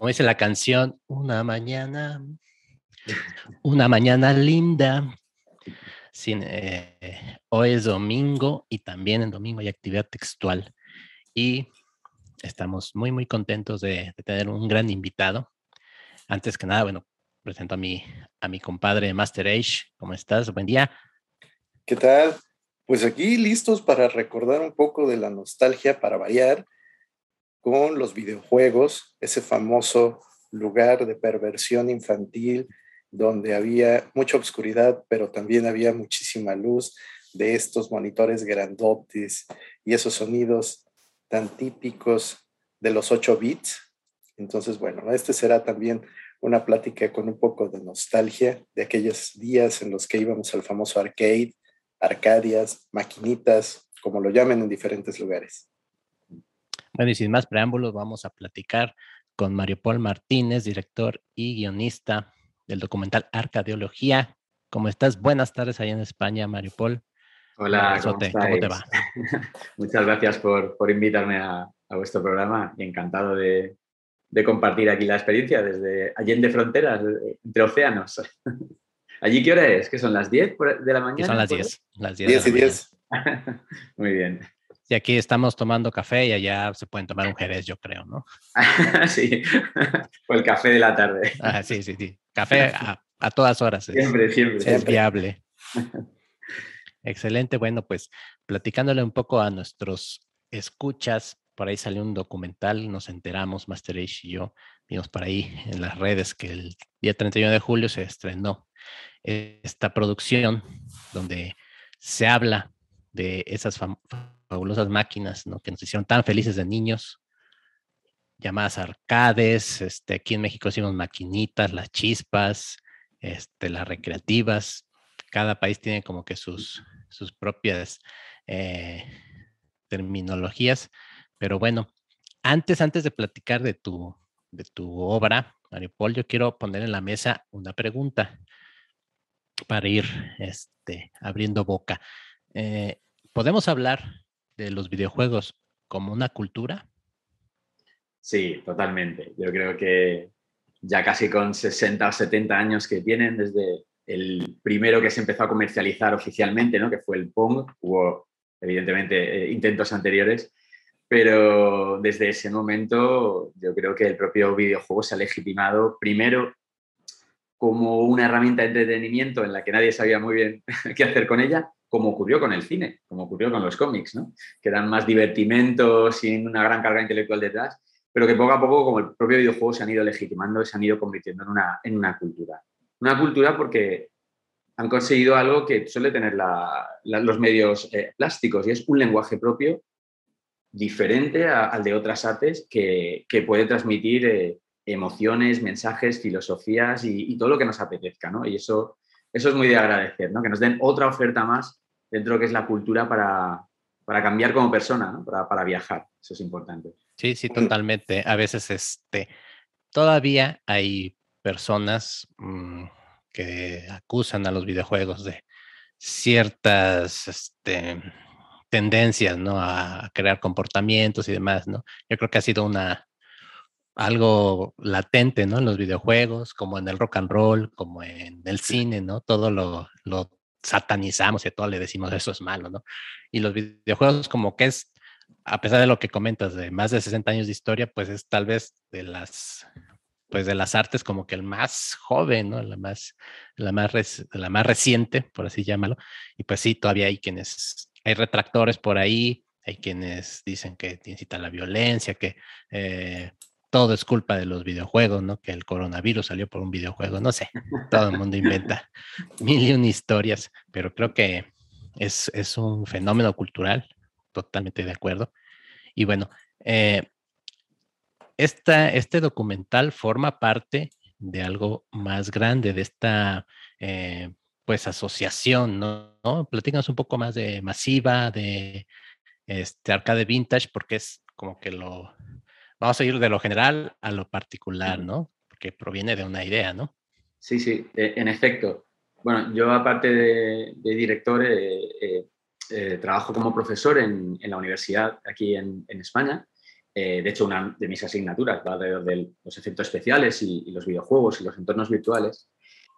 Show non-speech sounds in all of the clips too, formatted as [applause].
como dice la canción, una mañana, una mañana linda. Sin, eh, hoy es domingo y también en domingo hay actividad textual. Y estamos muy, muy contentos de, tener un gran invitado. Antes que nada, bueno, presento a mi, a mi compadre Master Age. ¿Cómo estás? Buen día. ¿Qué tal? Pues aquí listos para recordar un poco de la nostalgia para variar con los videojuegos, ese famoso lugar de perversión infantil donde había mucha oscuridad, pero también había muchísima luz de estos monitores grandotes y esos sonidos tan típicos de los 8 bits. Entonces, bueno, este será también una plática con un poco de nostalgia de aquellos días en los que íbamos al famoso arcade, arcadias, maquinitas, como lo llamen en diferentes lugares. Bueno, y sin más preámbulos, vamos a platicar con Mario Paul Martínez, director y guionista del documental Arcadeología. ¿Cómo estás? Buenas tardes allá en España, Mario Paul. Hola, ¿cómo, te va? [laughs] Muchas gracias por, invitarme a, vuestro programa y encantado de, compartir aquí la experiencia desde Allende Fronteras, entre océanos. [laughs] ¿Allí qué hora es? ¿Qué son las 10 de la mañana? son las 10. Las 10, y 10. [laughs] Muy bien. Y aquí estamos tomando café y allá se pueden tomar un jerez, yo creo, ¿no? [laughs] sí, [laughs] o el café de la tarde. Ah, sí, sí, sí. Café a, todas horas. siempre, siempre. Es viable. [laughs] Excelente. Bueno, pues platicándole un poco a nuestros escuchas, por ahí salió un documental, nos enteramos, Master Age y yo, vimos por ahí en las redes que el día 31 de julio se estrenó esta producción donde se habla de esas fabulosas máquinas ¿no? que nos hicieron tan felices de niños, llamadas arcades, este, aquí en México hicimos maquinitas, las chispas, este, las recreativas, cada país tiene como que sus, sus propias eh, terminologías, pero bueno, antes, antes de platicar de tu, de tu obra, Mario Paul, yo quiero poner en la mesa una pregunta para ir este, abriendo boca. Eh, ¿Podemos hablar de los videojuegos como una cultura? Sí, totalmente. Yo creo que ya casi con 60 o 70 años que tienen, desde el primero que se empezó a comercializar oficialmente, ¿no? que fue el Pong, hubo evidentemente eh, intentos anteriores, pero desde ese momento yo creo que el propio videojuego se ha legitimado primero como una herramienta de entretenimiento en la que nadie sabía muy bien [laughs] qué hacer con ella como ocurrió con el cine, como ocurrió con los cómics, ¿no? que dan más divertimento sin una gran carga intelectual detrás, pero que poco a poco, como el propio videojuego, se han ido legitimando y se han ido convirtiendo en una, en una cultura. Una cultura porque han conseguido algo que suele tener los medios eh, plásticos y es un lenguaje propio diferente al de otras artes que, puede transmitir eh, emociones, mensajes, filosofías y, y, todo lo que nos apetezca. ¿no? Y eso, eso es muy de agradecer, ¿no? que nos den otra oferta más dentro de lo que es la cultura para, cambiar como persona, para, viajar. Eso es importante. Sí, sí, totalmente. A veces este, todavía hay personas mm, que acusan a los videojuegos de ciertas este, tendencias, ¿no? A crear comportamientos y demás, ¿no? Yo creo que ha sido una algo latente, ¿no? En los videojuegos, como en el rock and roll, como en el cine, ¿no? Todo lo, lo satanizamos y a todo le decimos eso es malo, ¿no? Y los videojuegos como que es, a pesar de lo que comentas de más de 60 años de historia, pues es tal vez de las pues de las artes como que el más joven, ¿no? La más, la más, la más reciente, por así llamarlo. Y pues sí, todavía hay quienes, hay retractores por ahí, hay quienes dicen que incita la violencia, que eh, todo es culpa de los videojuegos, ¿no? Que el coronavirus salió por un videojuego, no sé, todo el mundo inventa [laughs] mil y una historias, pero creo que es, un fenómeno cultural, totalmente de acuerdo. Y bueno, eh, este documental forma parte de algo más grande, de esta, eh, pues, asociación, ¿no? ¿no? Platícanos un poco más de Masiva, de este Arcade Vintage, porque es como que lo, vamos a ir de lo general a lo particular, ¿no? Porque proviene de una idea, ¿no? Sí, sí, e, en efecto. Bueno, yo aparte de, director, eh, eh, eh, trabajo como profesor en, la universidad aquí en, España Eh, de hecho, una de mis asignaturas va alrededor de los efectos especiales y, los videojuegos y los entornos virtuales.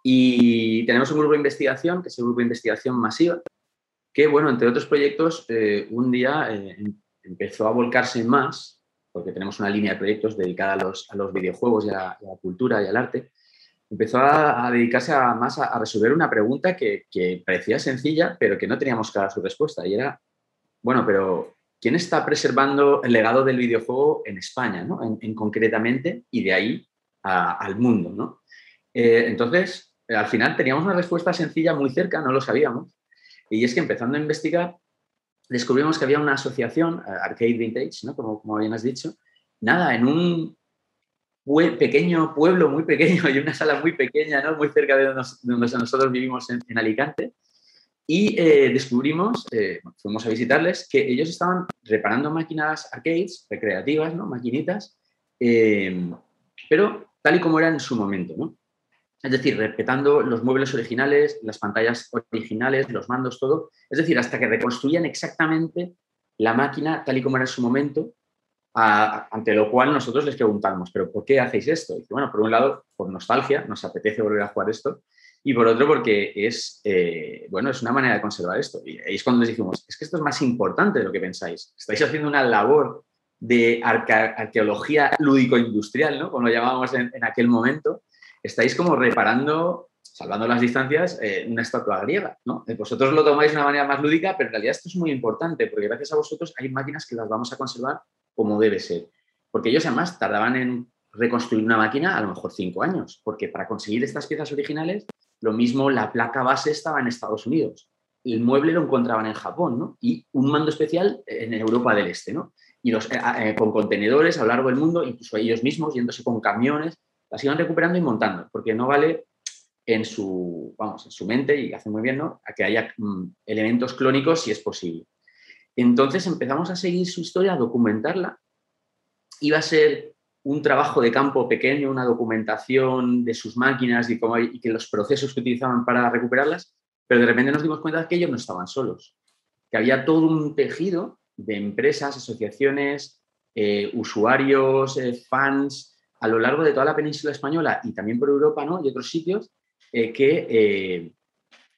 Y tenemos un grupo de investigación, que es el grupo de investigación masiva, que, bueno, entre otros proyectos, eh, un día eh, em, empezó a volcarse más, porque tenemos una línea de proyectos dedicada a los, a videojuegos y a, la cultura y al arte, empezó a, dedicarse más a, resolver una pregunta que, que, parecía sencilla, pero que no teníamos clara su respuesta. Y era, bueno, pero ¿quién está preservando el legado del videojuego en España, ¿no? en, concretamente, y de ahí al mundo? ¿no? Eh, entonces, al final teníamos una respuesta sencilla muy cerca, no lo sabíamos, y es que empezando a investigar, descubrimos que había una asociación, eh, Arcade Vintage, ¿no? como, como bien has dicho, nada, en un pequeño pueblo, muy pequeño, [laughs] y una sala muy pequeña, ¿no? muy cerca de donde, nosotros vivimos en, Alicante, y eh, descubrimos, eh, fuimos a visitarles, que ellos estaban reparando máquinas arcades, recreativas, ¿no? maquinitas, pero tal y como era en su momento. ¿no? Es decir, respetando los muebles originales, las pantallas originales, los mandos, todo. Es decir, hasta que reconstruían exactamente la máquina tal y como era en su momento, ante lo cual nosotros les preguntamos, ¿pero por qué hacéis esto? Y bueno, por un lado, por nostalgia, nos apetece volver a jugar esto, y por otro, porque es, eh, bueno, es una manera de conservar esto. Y es cuando les dijimos, es que esto es más importante de lo que pensáis. Estáis haciendo una labor de arqueología lúdico-industrial, ¿no? Como lo llamábamos en aquel momento, estáis como reparando, salvando las distancias, eh, una estatua griega, ¿no? Eh, vosotros lo tomáis de una manera más lúdica, pero en realidad esto es muy importante, porque gracias a vosotros hay máquinas que las vamos a conservar como debe ser. Porque ellos además tardaban en reconstruir una máquina a lo mejor cinco años, porque para conseguir estas piezas originales, lo mismo la placa base estaba en Estados Unidos, el mueble lo encontraban en Japón, ¿no? Y un mando especial en Europa del Este, ¿no? Y los, eh, con contenedores a lo largo del mundo, incluso ellos mismos yéndose con camiones las iban recuperando y montando, porque no vale en su, vamos, en su mente, y hace muy bien, ¿no? A que haya mm, elementos clónicos si es posible. Entonces empezamos a seguir su historia, a documentarla. Iba a ser un trabajo de campo pequeño, una documentación de sus máquinas y, cómo, y que los procesos que utilizaban para recuperarlas, pero de repente nos dimos cuenta de que ellos no estaban solos, que había todo un tejido de empresas, asociaciones, eh, usuarios, eh, fans, a lo largo de toda la península española y también por Europa ¿no? y otros sitios eh, que eh,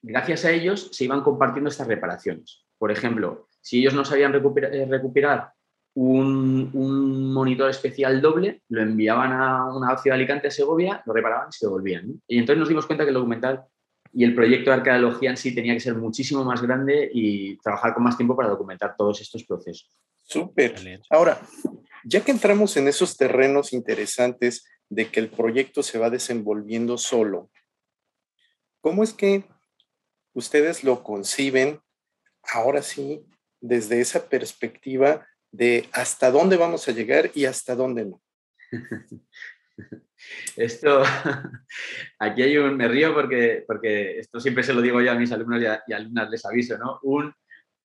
gracias a ellos se iban compartiendo estas reparaciones. Por ejemplo, si ellos no sabían eh, recuperar, un, monitor especial doble, lo enviaban a una ciudad de Alicante, a Segovia, lo reparaban y se devolvían. Y entonces nos dimos cuenta que el documental y el proyecto de arqueología en sí tenía que ser muchísimo más grande y trabajar con más tiempo para documentar todos estos procesos. Súper. Ahora, ya que entramos en esos terrenos interesantes de que el proyecto se va desenvolviendo solo, ¿cómo es que ustedes lo conciben ahora sí desde esa perspectiva de hasta dónde vamos a llegar y hasta dónde no? [laughs] [laughs] Esto, [laughs] aquí hay un, me río porque, porque esto siempre se lo digo yo a mis alumnos y, y alumnas, les aviso, ¿no? Un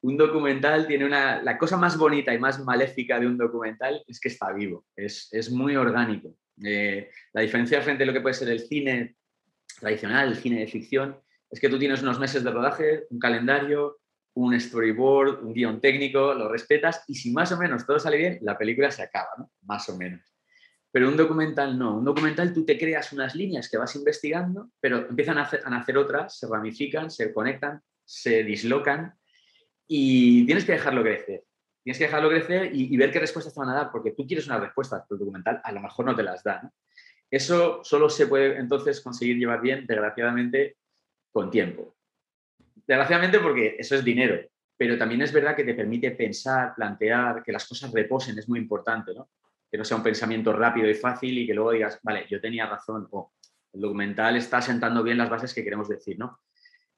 un documental tiene una... La cosa más bonita y más maléfica de un documental es que está vivo, es, muy orgánico. Eh, la diferencia frente a lo que puede ser el cine tradicional, el cine de ficción, es que tú tienes unos meses de rodaje, un calendario, un storyboard, un guion técnico, lo respetas y si más o menos todo sale bien, la película se acaba. Más o menos. Pero un documental no. Un documental tú te creas unas líneas que vas investigando, pero empiezan a, a nacer otras, se ramifican, se conectan, se dislocan y tienes que dejarlo crecer. Tienes que dejarlo crecer y, ver qué respuestas te van a dar, porque tú quieres una respuesta, pero el documental a lo mejor no te las da. Eso solo se puede entonces conseguir llevar bien, desgraciadamente, con tiempo. Desgraciadamente porque eso es dinero, pero también es verdad que te permite pensar, plantear, que las cosas reposen, es muy importante, ¿no? Que no sea un pensamiento rápido y fácil y que luego digas, vale, yo tenía razón, o el documental está sentando bien las bases que queremos decir, ¿no?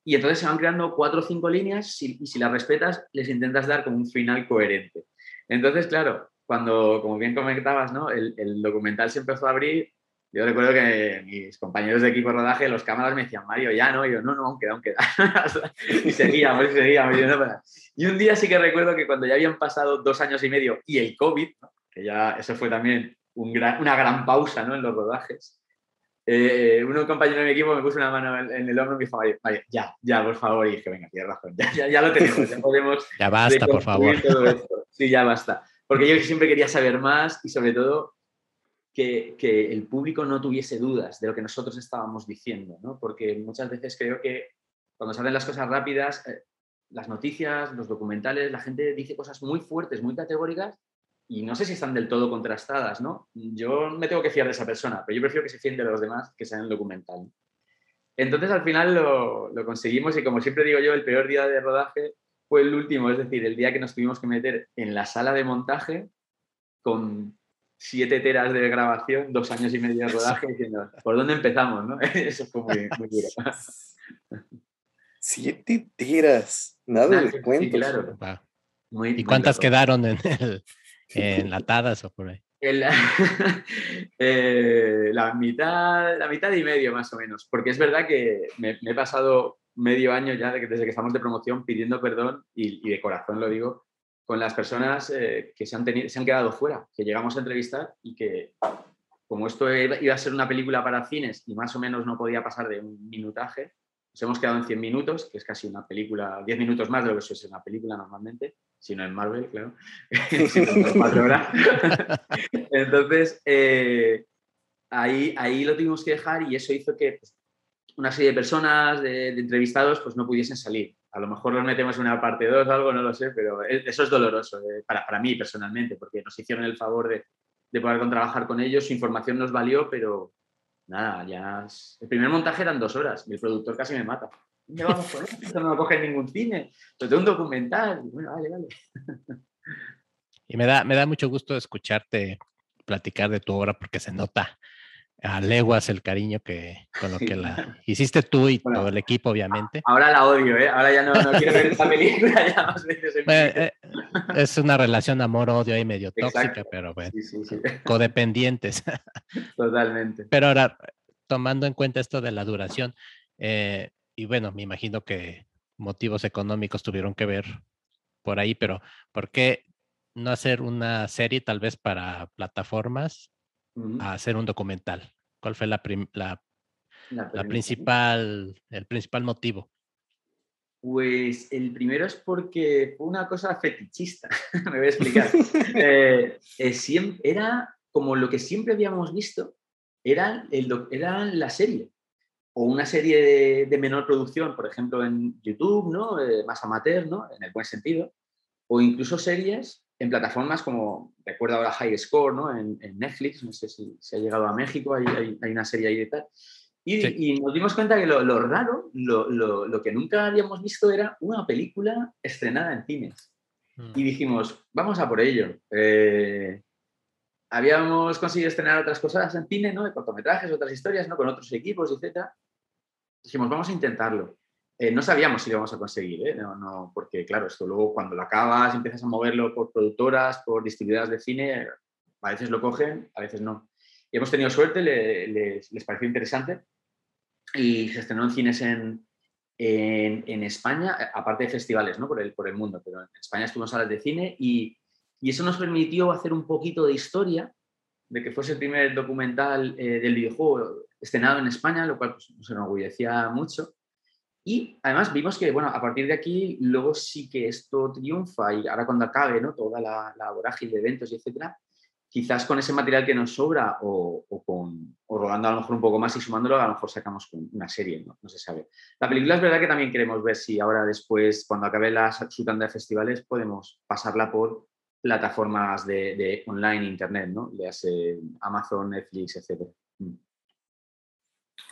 y entonces se van creando cuatro o cinco líneas y si las respetas les intentas dar como un final coherente. Entonces, claro, cuando, como bien comentabas, ¿no? el, documental se empezó a abrir, yo recuerdo que mis compañeros de equipo de rodaje, los cámaras me decían, Mario, ya no, y yo, no, no, aún queda, aún queda. [laughs] y seguíamos, y seguíamos. Y, un día sí que recuerdo que cuando ya habían pasado dos años y medio y el COVID, que ya eso fue también un una gran pausa ¿no? en los rodajes, eh, un compañero de mi equipo me puso una mano en, el hombro y me dijo, vaya, ya, ya, por favor. Y dije, venga, tienes razón, ya, ya, ya lo tenemos, ya [laughs] podemos. ya basta, por favor. Sí, ya basta. porque yo siempre quería saber más y sobre todo que, que, el público no tuviese dudas de lo que nosotros estábamos diciendo, ¿no? porque muchas veces creo que cuando salen las cosas rápidas, eh, las noticias, los documentales, la gente dice cosas muy fuertes, muy categóricas y no sé si están del todo contrastadas, ¿no? Yo me tengo que fiar de esa persona, pero yo prefiero que se fíen de los demás que sean el documental. Entonces al final lo, lo, conseguimos y como siempre digo yo, el peor día de rodaje fue el último, es decir, el día que nos tuvimos que meter en la sala de montaje con siete teras de grabación, dos años y medio de rodaje, diciendo, ¿por dónde empezamos? ¿no? [laughs] Eso fue muy, muy duro. Siete teras, nada de cuentos. claro. ¿Y cuántas quedaron en el, [laughs] enlatadas o por ahí? [laughs] Eh, la, mitad, la mitad y medio más o menos, porque es verdad que me, he pasado medio año ya desde que estamos de promoción pidiendo perdón y, de corazón lo digo con las personas eh, que se han, tenido, se han quedado fuera, que llegamos a entrevistar y que como esto iba a ser una película para cines y más o menos no podía pasar de un minutaje, nos hemos quedado en 100 minutos, que es casi una película, 10 minutos más de lo que eso es una película normalmente, si no en Marvel, claro. [laughs] [laughs] Entonces, eh, ahí, ahí lo tuvimos que dejar y eso hizo que pues, una serie de personas, de, entrevistados, pues no pudiesen salir. A lo mejor los metemos en una parte 2 o algo, no lo sé, pero e, eso es doloroso eh, para, para, mí personalmente, porque nos hicieron el favor de, de poder trabajar con ellos, su información nos valió, pero, nada, ya. El primer montaje eran dos horas y el productor casi me mata. ¿Dónde vamos con esto? No lo coge ningún cine. Lo tengo un documental. Bueno, vale, vale. Y me da, me da mucho gusto escucharte platicar de tu obra porque se nota a leguas el cariño que con lo que la [laughs] hiciste tú y todo el equipo, obviamente. Ahora la odio, ¿eh? Ahora ya no, no quiero ver esta [laughs] película [laughs] ya más veces en eh, Es una relación amor-odio ahí medio tóxica, pero bueno, codependientes. Totalmente. Pero ahora, tomando en cuenta esto de la duración, eh, y bueno, me imagino que motivos económicos tuvieron que ver por ahí, pero ¿por qué no hacer una serie tal vez para plataformas a hacer un documental? ¿Cuál fue la, la, la, principal, el principal motivo? Pues el primero es porque fue una cosa fetichista, [laughs] me voy a explicar. [laughs] Eh, eh, era como lo que siempre habíamos visto, era, el, era la serie. O una serie de, menor producción, por ejemplo, en YouTube, ¿no? Eh, más amateur, ¿no? En el buen sentido. O incluso series en plataformas como, recuerdo ahora High Score, ¿no? En, Netflix, no sé si se ha llegado a México, hay, hay, una serie ahí de tal. Y, nos dimos cuenta que lo, raro, lo, lo, que nunca habíamos visto era una película estrenada en cines. Mm. Y dijimos, vamos a por ello. Eh, habíamos conseguido estrenar otras cosas en cine, ¿no? De cortometrajes, otras historias, ¿no? Con otros equipos, etc. Dijimos, vamos a intentarlo. Eh, no sabíamos si lo íbamos a conseguir, ¿eh? no, porque claro, esto luego cuando lo acabas, empiezas a moverlo por productoras, por distribuidoras de cine, a veces lo cogen, a veces no. Y hemos tenido suerte, les, pareció interesante y se estrenó en cines en, en, España, aparte de festivales ¿no? por, el, por el mundo, pero en España estuvo en salas de cine y, y eso nos permitió hacer un poquito de historia, de que fuese el primer documental eh, del videojuego estrenado en España, lo cual pues, nos enorgullecía mucho. Y además vimos que, bueno, a partir de aquí, luego sí que esto triunfa y ahora cuando acabe, ¿no? Toda la, la vorágine de eventos y etcétera, quizás con ese material que nos sobra o, o, con, o rodando a lo mejor un poco más y sumándolo, a lo mejor sacamos una serie, ¿no? no se sabe. La película es verdad que también queremos ver si ahora después, cuando acabe la, su tanda de festivales, podemos pasarla por plataformas de, de online, internet, ¿no? Le Amazon, Netflix, etcétera. Mm.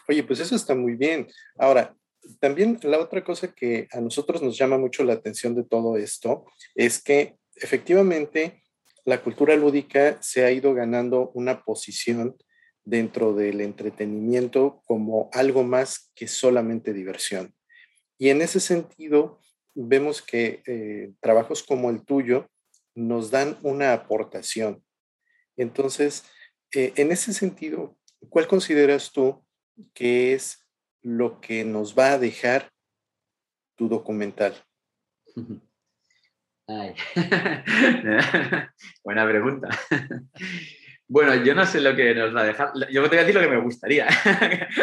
Oye, pues eso está muy bien. Ahora, también la otra cosa que a nosotros nos llama mucho la atención de todo esto es que efectivamente la cultura lúdica se ha ido ganando una posición dentro del entretenimiento como algo más que solamente diversión. Y en ese sentido, vemos que eh, trabajos como el tuyo nos dan una aportación. Entonces, eh, en ese sentido, ¿cuál consideras tú que es lo que nos va a dejar tu documental? [laughs] [laughs] Buena pregunta. [laughs] Bueno, yo no sé lo que nos va a dejar. Yo te voy a decir lo que me gustaría.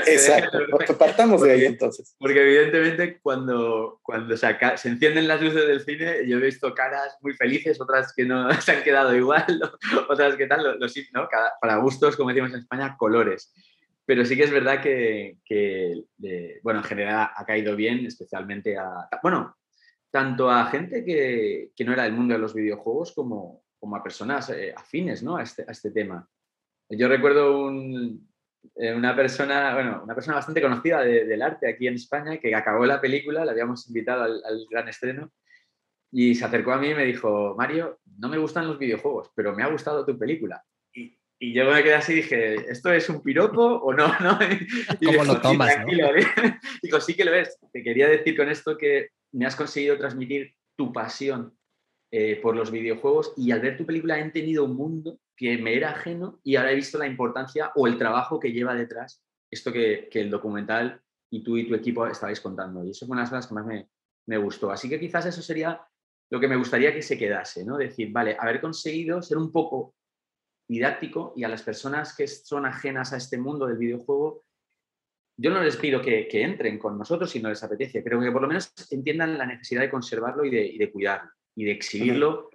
Exacto. Partamos de ahí entonces. Porque evidentemente cuando, cuando se, se, encienden las luces del cine, yo he visto caras muy felices, otras que no se han quedado igual, otras que tal, los, ¿no? para gustos, como decimos en España, colores. Pero sí que es verdad que, que bueno, en general ha caído bien, especialmente a, bueno, tanto a gente que, no era del mundo de los videojuegos como, como a personas eh, afines ¿no? a, este, a, este, tema. Yo recuerdo eh, una, persona, bueno, una persona bastante conocida del arte aquí en España que acabó la película, la habíamos invitado al, gran estreno y se acercó a mí y me dijo, Mario, no me gustan los videojuegos, pero me ha gustado tu película. Y, yo me quedé así y dije, ¿esto es un piropo o no? ¿no? [laughs] Y ¿Cómo lo tomas? Sí, ¿no? [laughs] digo, sí que lo ves. Te quería decir con esto que me has conseguido transmitir tu pasión eh, por los videojuegos y al ver tu película he entendido un mundo que me era ajeno y ahora he visto la importancia o el trabajo que lleva detrás esto que, el documental y tú y tu equipo estabais contando. Y eso fue una de las cosas que más me, me, gustó. Así que quizás eso sería lo que me gustaría que se quedase, ¿no? Decir, vale, haber conseguido ser un poco didáctico y a las personas que son ajenas a este mundo del videojuego, yo no les pido que, entren con nosotros si no les apetece, pero que por lo menos entiendan la necesidad de conservarlo y de, y de cuidarlo y de exhibirlo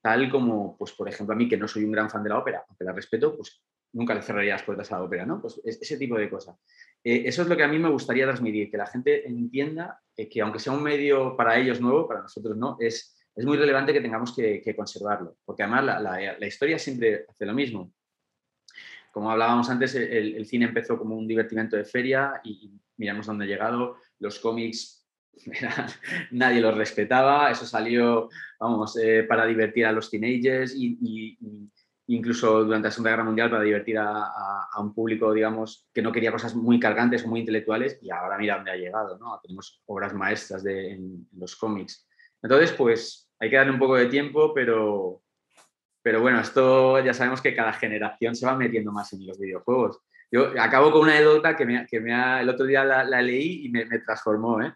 tal como, pues por ejemplo, a mí que no soy un gran fan de la ópera, aunque la respeto, pues nunca le cerraría las puertas a la ópera, ¿no? Pues ese tipo de cosas. Eh, eso es lo que a mí me gustaría transmitir, que la gente entienda eh, que aunque sea un medio para ellos nuevo, para nosotros no, es, es muy relevante que tengamos que, conservarlo, porque además la, historia siempre hace lo mismo. Como hablábamos antes, el, cine empezó como un divertimento de feria y miramos dónde ha llegado, los cómics [laughs] nadie los respetaba, eso salió, vamos, eh, para divertir a los teenagers y, incluso durante la Segunda Guerra Mundial para divertir a, un público, digamos, que no quería cosas muy cargantes muy intelectuales y ahora mira dónde ha llegado, ¿no? Tenemos obras maestras de, en, los cómics. Entonces, pues hay que darle un poco de tiempo, pero, pero bueno, esto ya sabemos que cada generación se va metiendo más en los videojuegos. Yo acabo con una anécdota que, me, que ha, el otro día la, leí y me, me transformó. ¿eh?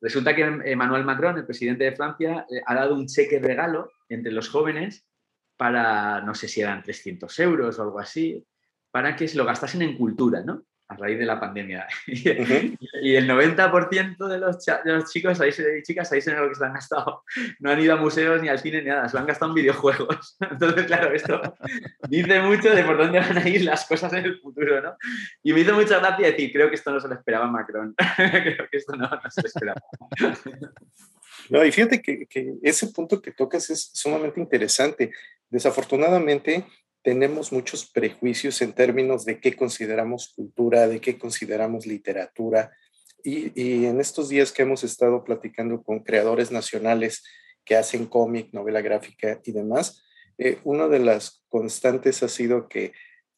Resulta que Emmanuel Macron, el presidente de Francia, eh, ha dado un cheque regalo entre los jóvenes para, no sé si eran 300 euros o algo así, para que se lo gastasen en cultura, ¿no? A raíz de la pandemia. [laughs] y el 90% de los, de los chicos y chicas ahí en lo que se han gastado. No han ido a museos ni al cine ni nada, se lo han gastado en videojuegos. [laughs] Entonces, claro, esto dice mucho de por dónde van a ir las cosas en el futuro, ¿no? Y me hizo mucha gracia decir, creo que esto no se lo esperaba Macron. [laughs] creo que esto no, se lo esperaba. No, y fíjate que, que ese punto que tocas es sumamente interesante. Desafortunadamente, tenemos muchos prejuicios en términos de qué consideramos cultura, de qué consideramos literatura. Y, en estos días que hemos estado platicando con creadores nacionales que hacen cómic, novela gráfica y demás, eh, una de las constantes ha sido que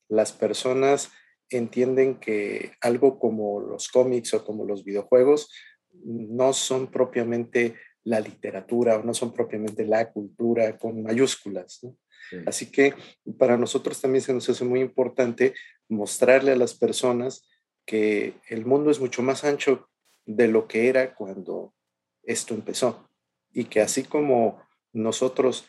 las personas entienden que algo como los cómics o como los videojuegos no son propiamente la literatura o no son propiamente la cultura con mayúsculas. ¿no? Así que para nosotros también se nos hace muy importante mostrarle a las personas que el mundo es mucho más ancho de lo que era cuando esto empezó y que así como nosotros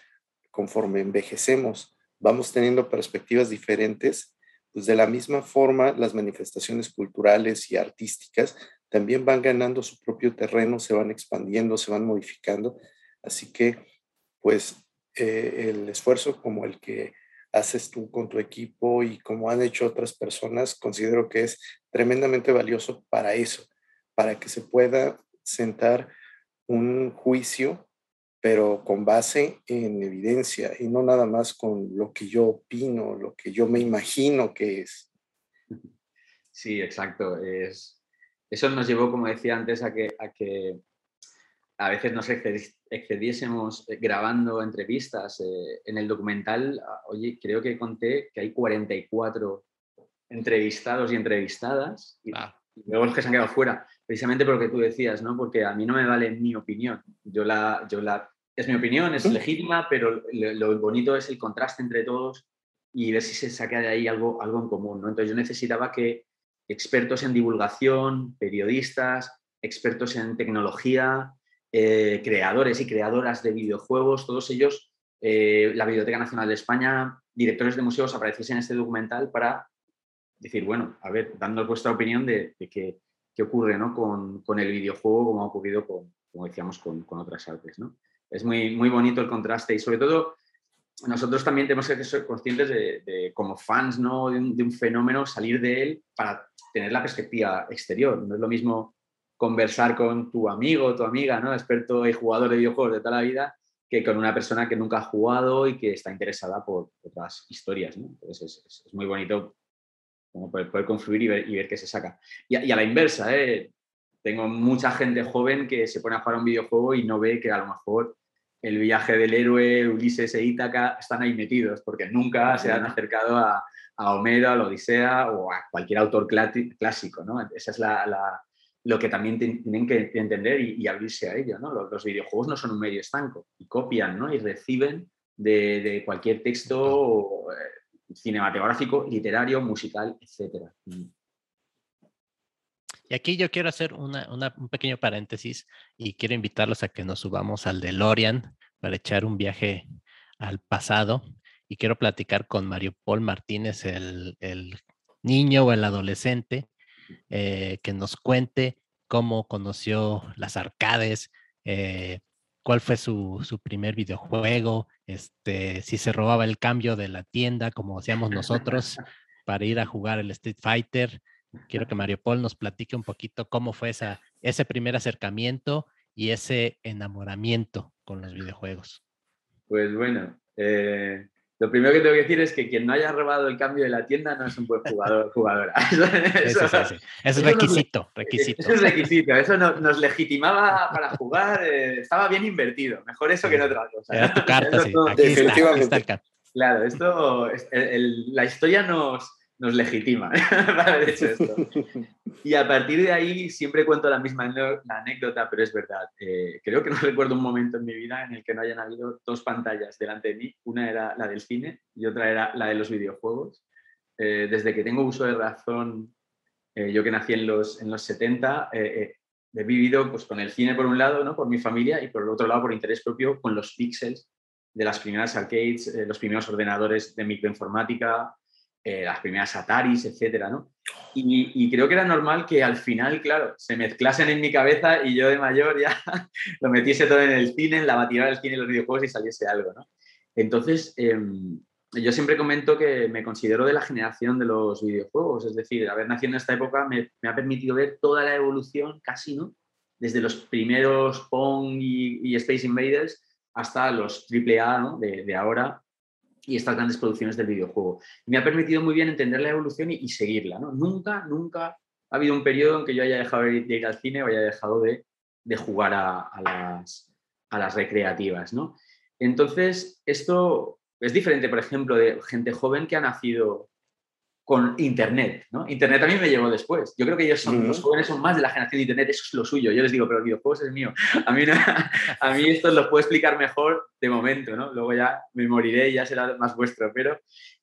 conforme envejecemos vamos teniendo perspectivas diferentes, pues de la misma forma las manifestaciones culturales y artísticas también van ganando su propio terreno, se van expandiendo, se van modificando. Así que, pues eh, el esfuerzo como el que haces tú con tu equipo y como han hecho otras personas, considero que es tremendamente valioso para eso, para que se pueda sentar un juicio, pero con base en evidencia y no nada más con lo que yo opino, lo que yo me imagino que es. Sí, exacto. Es, eso nos llevó, como decía antes, a que, a que a veces nos excediésemos eh, grabando entrevistas. Eh, en el documental, ah, oye, creo que conté que hay 44 entrevistados y entrevistadas y, ah. luego los que se han quedado fuera, precisamente por lo que tú decías, ¿no? Porque a mí no me vale mi opinión. Yo la, yo la, es mi opinión, es legítima, pero lo, bonito es el contraste entre todos y ver si se saca de ahí algo, algo en común, ¿no? Entonces yo necesitaba que expertos en divulgación, periodistas, expertos en tecnología, eh, creadores y creadoras de videojuegos, todos ellos, eh, la Biblioteca Nacional de España, directores de museos apareciesen en este documental para decir, bueno, a ver, dándonos vuestra opinión de, qué, ocurre ¿no? con, el videojuego, como ha ocurrido con, como decíamos, con, otras artes. ¿no? Es muy, muy bonito el contraste y sobre todo nosotros también tenemos que ser conscientes de, como fans ¿no? de un, fenómeno, salir de él para tener la perspectiva exterior. No es lo mismo conversar con tu amigo, tu amiga, ¿no? experto y jugador de videojuegos de toda la vida, que con una persona que nunca ha jugado y que está interesada por otras historias. ¿no? Entonces es, muy bonito como poder, confluir y ver, y ver, qué se saca. Y, a la inversa, ¿eh? tengo mucha gente joven que se pone a jugar un videojuego y no ve que a lo mejor el viaje del héroe, Ulises e Ítaca están ahí metidos, porque nunca se han acercado a, Homero, a la Odisea o a cualquier autor clásico. ¿no? Esa es la, lo que también tienen que entender y, abrirse a ello. ¿no? Los, videojuegos no son un medio estanco y copian ¿no? y reciben de, cualquier texto eh, cinematográfico, literario, musical, etc. Y aquí yo quiero hacer un pequeño paréntesis y quiero invitarlos a que nos subamos al DeLorean para echar un viaje al pasado. Y quiero platicar con Mario Paul Martínez, el, niño o el adolescente, eh, que nos cuente cómo conoció las arcades, eh, cuál fue su, su, primer videojuego, este, si se robaba el cambio de la tienda, como hacíamos nosotros, [laughs] para ir a jugar el Street Fighter. Quiero que Mario Paul nos platique un poquito cómo fue esa, ese primer acercamiento y ese enamoramiento con los videojuegos. Pues bueno, eh, lo primero que tengo que decir es que quien no haya robado el cambio de la tienda no es un buen jugador jugadora. [laughs] Eso, es requisito, requisito. Eso es requisito. Eso nos legitimaba para jugar. Eh, estaba bien invertido. Mejor eso que no otra cosa. Era tu carta, [laughs] sí. Aquí está, Claro, esto, la historia nos, nos legitima para haber hecho esto. Y a partir de ahí siempre cuento la misma anécdota, pero es verdad. Eh, creo que no [laughs] recuerdo un momento en mi vida en el que no hayan habido dos pantallas delante de mí. Una era la del cine y otra era la de los videojuegos. Eh, desde que tengo uso de razón, eh, yo que nací en los, en los 70, he vivido pues, con el cine por un lado, ¿no? por mi familia, y por el otro lado por interés propio con los píxeles de las primeras arcades, los primeros ordenadores de microinformática, eh, las primeras Ataris, etcétera, ¿no? Y, creo que era normal que al final, claro, se mezclasen en mi cabeza y yo de mayor ya [laughs] lo metiese todo en el cine, en la batidora del cine y los videojuegos y saliese algo, ¿no? Entonces, em, yo siempre comento que me considero de la generación de los videojuegos, es decir, haber nacido en esta época me, ha permitido ver toda la evolución, casi, ¿no? Desde los primeros Pong y, Space Invaders hasta los AAA ¿no? de, de ahora, y estas grandes producciones del videojuego. Me ha permitido muy bien entender la evolución y, seguirla. ¿no? Nunca, nunca ha habido un periodo en que yo haya dejado de ir al cine o haya dejado de, jugar a, las, a, las, recreativas. ¿no? Entonces, esto es diferente, por ejemplo, de gente joven que ha nacido con Internet, ¿no? Internet a mí me llegó después. Yo creo que ellos son, los jóvenes son más de la generación de Internet, eso es lo suyo. Yo les digo, pero el videojuegos es mío. A mí, [laughs] a mí esto lo puedo explicar mejor de momento, ¿no? Luego ya me moriré y ya será más vuestro. Pero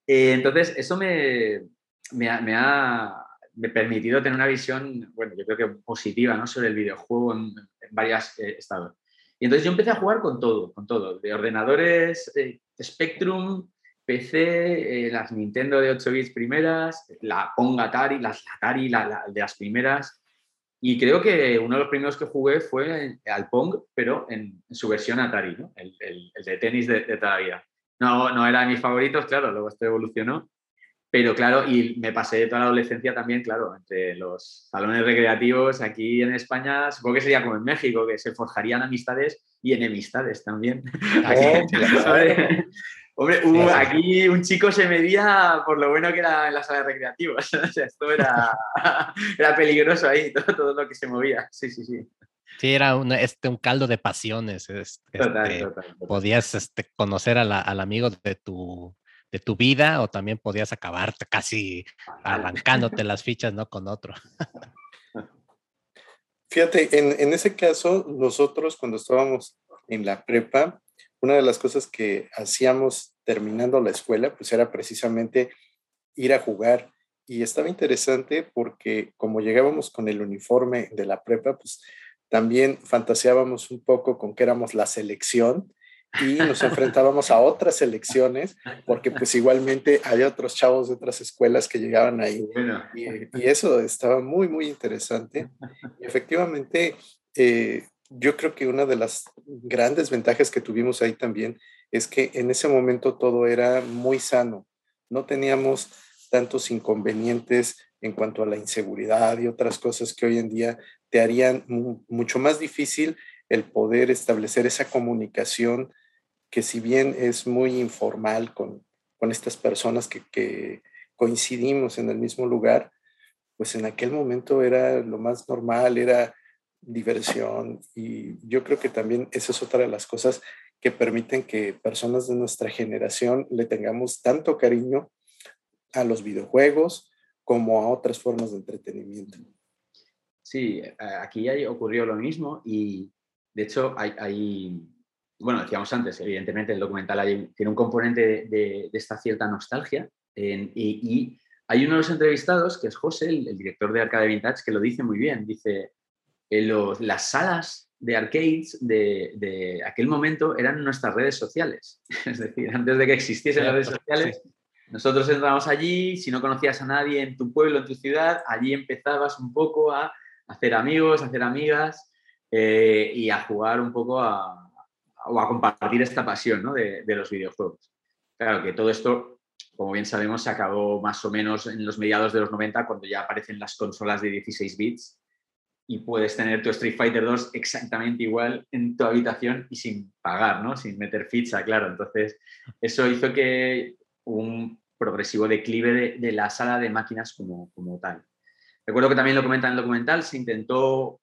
eh, entonces, eso me, me, ha, me, permitido tener una visión, bueno, yo creo que positiva, ¿no? Sobre el videojuego en, en varios eh, estados. Y entonces yo empecé a jugar con todo, con todo, de ordenadores, eh, Spectrum, PC, eh, las Nintendo de 8 bits primeras, la Pong Atari, las Atari de las primeras. Y creo que uno de los primeros que jugué fue al Pong, pero en, su versión Atari, el, de tenis de, de, toda la vida. No, no era de mis favoritos, claro, luego esto evolucionó. Pero claro, y me pasé toda la adolescencia también, claro, entre los salones recreativos aquí en España, supongo que sería como en México, que se forjarían amistades y enemistades también. [laughs] Oh, Hombre, aquí un chico se medía por lo bueno que era en la sala recreativa. [laughs] o sea, esto era, [laughs] era peligroso ahí, [laughs] todo, lo que se movía. Sí, sí, sí. Sí, era un, este, un caldo de pasiones. Este, podías este, conocer al amigo de tu, de tu vida o también podías acabarte casi arrancándote las fichas, ¿no? Con otro. Fíjate, en, en ese caso, nosotros cuando estábamos en la prepa, una de las cosas que hacíamos terminando la escuela, pues era precisamente ir a jugar. Y estaba interesante porque como llegábamos con el uniforme de la prepa, pues también fantaseábamos un poco con que éramos la selección y nos [laughs] enfrentábamos a otras selecciones, porque pues igualmente había otros chavos de otras escuelas que llegaban ahí. Y, eso estaba muy, muy interesante. Y efectivamente, eh, yo creo que una de las grandes ventajas que tuvimos ahí también es que en ese momento todo era muy sano. No teníamos tantos inconvenientes en cuanto a la inseguridad y otras cosas que hoy en día te harían mucho más difícil el poder establecer esa comunicación que si bien es muy informal con, estas personas que, coincidimos en el mismo lugar, pues en aquel momento era lo más normal, era diversión y yo creo que también esa es otra de las cosas que permiten que personas de nuestra generación le tengamos tanto cariño a los videojuegos como a otras formas de entretenimiento. Sí, aquí ocurrió lo mismo y de hecho hay bueno, decíamos antes, evidentemente el documental tiene un componente de, esta cierta nostalgia y, hay uno de los entrevistados, que es José, el, director de Arcade Vintage, que lo dice muy bien. Dice, en las salas de arcades de, aquel momento eran nuestras redes sociales. [laughs] Es decir, antes de que existiesen las redes sociales, nosotros entrábamos allí, si no conocías a nadie en tu pueblo, en tu ciudad, allí empezabas un poco a hacer amigos, a hacer amigas eh, y a jugar un poco a, o a compartir esta pasión ¿no? de, los videojuegos. Claro que todo esto, como bien sabemos, se acabó más o menos en los mediados de los 90, cuando ya aparecen las consolas de 16 bits y puedes tener tu Street Fighter 2 exactamente igual en tu habitación y sin pagar, ¿no? sin meter ficha, claro. Entonces, eso hizo que un progresivo declive de, la sala de máquinas como, como tal. Recuerdo que también lo comenta en el documental, se intentó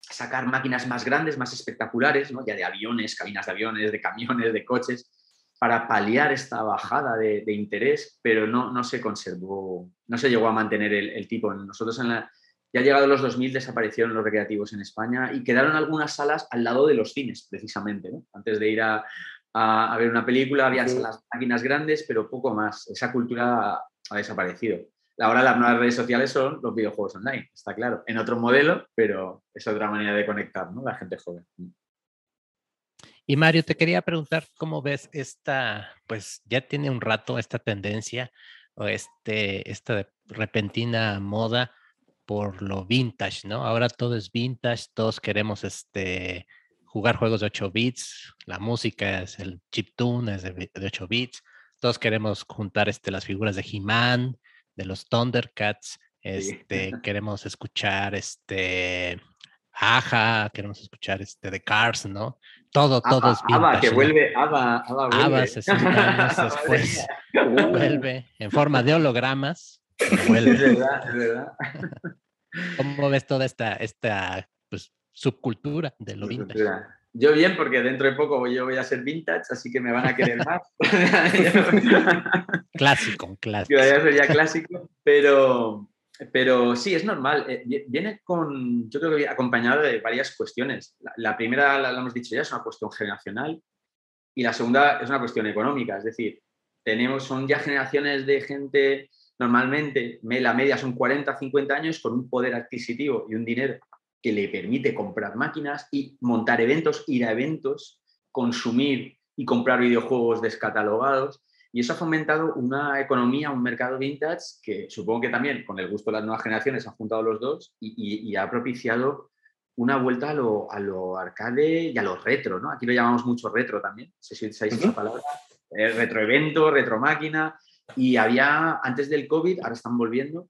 sacar máquinas más grandes, más espectaculares, ¿no? ya de aviones, cabinas de aviones, de camiones, de coches, para paliar esta bajada de, interés, pero no, no, se conservó, no se llegó a mantener el, tipo. Nosotros en la, ya llegado los 2000 desaparecieron los recreativos en España y quedaron algunas salas al lado de los cines, precisamente. Antes de ir a, a, ver una película había salas máquinas grandes, pero poco más. Esa cultura ha desaparecido. Ahora las nuevas redes sociales son los videojuegos online, está claro. En otro modelo, pero es otra manera de conectar, ¿no? La gente joven. Y Mario, te quería preguntar cómo ves esta, pues ya tiene un rato esta tendencia o este, esta repentina moda por lo vintage, ¿no? Ahora todo es vintage, todos queremos este, jugar juegos de 8 bits, la música es el chiptune, es de, 8 bits, todos queremos juntar este, las figuras de He-Man, de los Thundercats. Este, [laughs] queremos escuchar este Aja, queremos escuchar este de Cars, ¿no? Todo, todo es vintage, que vuelve, Ava, vuelve. Ava 60 años después vuelve en forma de hologramas. Es verdad, es verdad. [laughs] ¿Cómo ves toda esta, esta pues, subcultura de lo vintage? Yo bien, porque dentro de poco yo voy a ser vintage, así que me van a querer más. [laughs] clásico, clásico. Yo voy a clásico, pero, pero sí, es normal. Eh, viene con, yo creo que acompañado de varias cuestiones. La, primera, la, hemos dicho ya, es una cuestión generacional y la segunda es una cuestión económica. Es decir, tenemos, son ya generaciones de gente, normalmente la media son 40, 50 años con un poder adquisitivo y un dinero que le permite comprar máquinas y montar eventos, ir a eventos, consumir y comprar videojuegos descatalogados. Y eso ha fomentado una economía, un mercado vintage que supongo que también con el gusto de las nuevas generaciones han juntado los dos y, ha propiciado una vuelta a lo, a lo, arcade y a lo retro, ¿no? Aquí lo llamamos mucho retro también, no sé si usáis esa palabra. Eh, retroevento, retro máquina. Y había, antes del COVID, ahora están volviendo,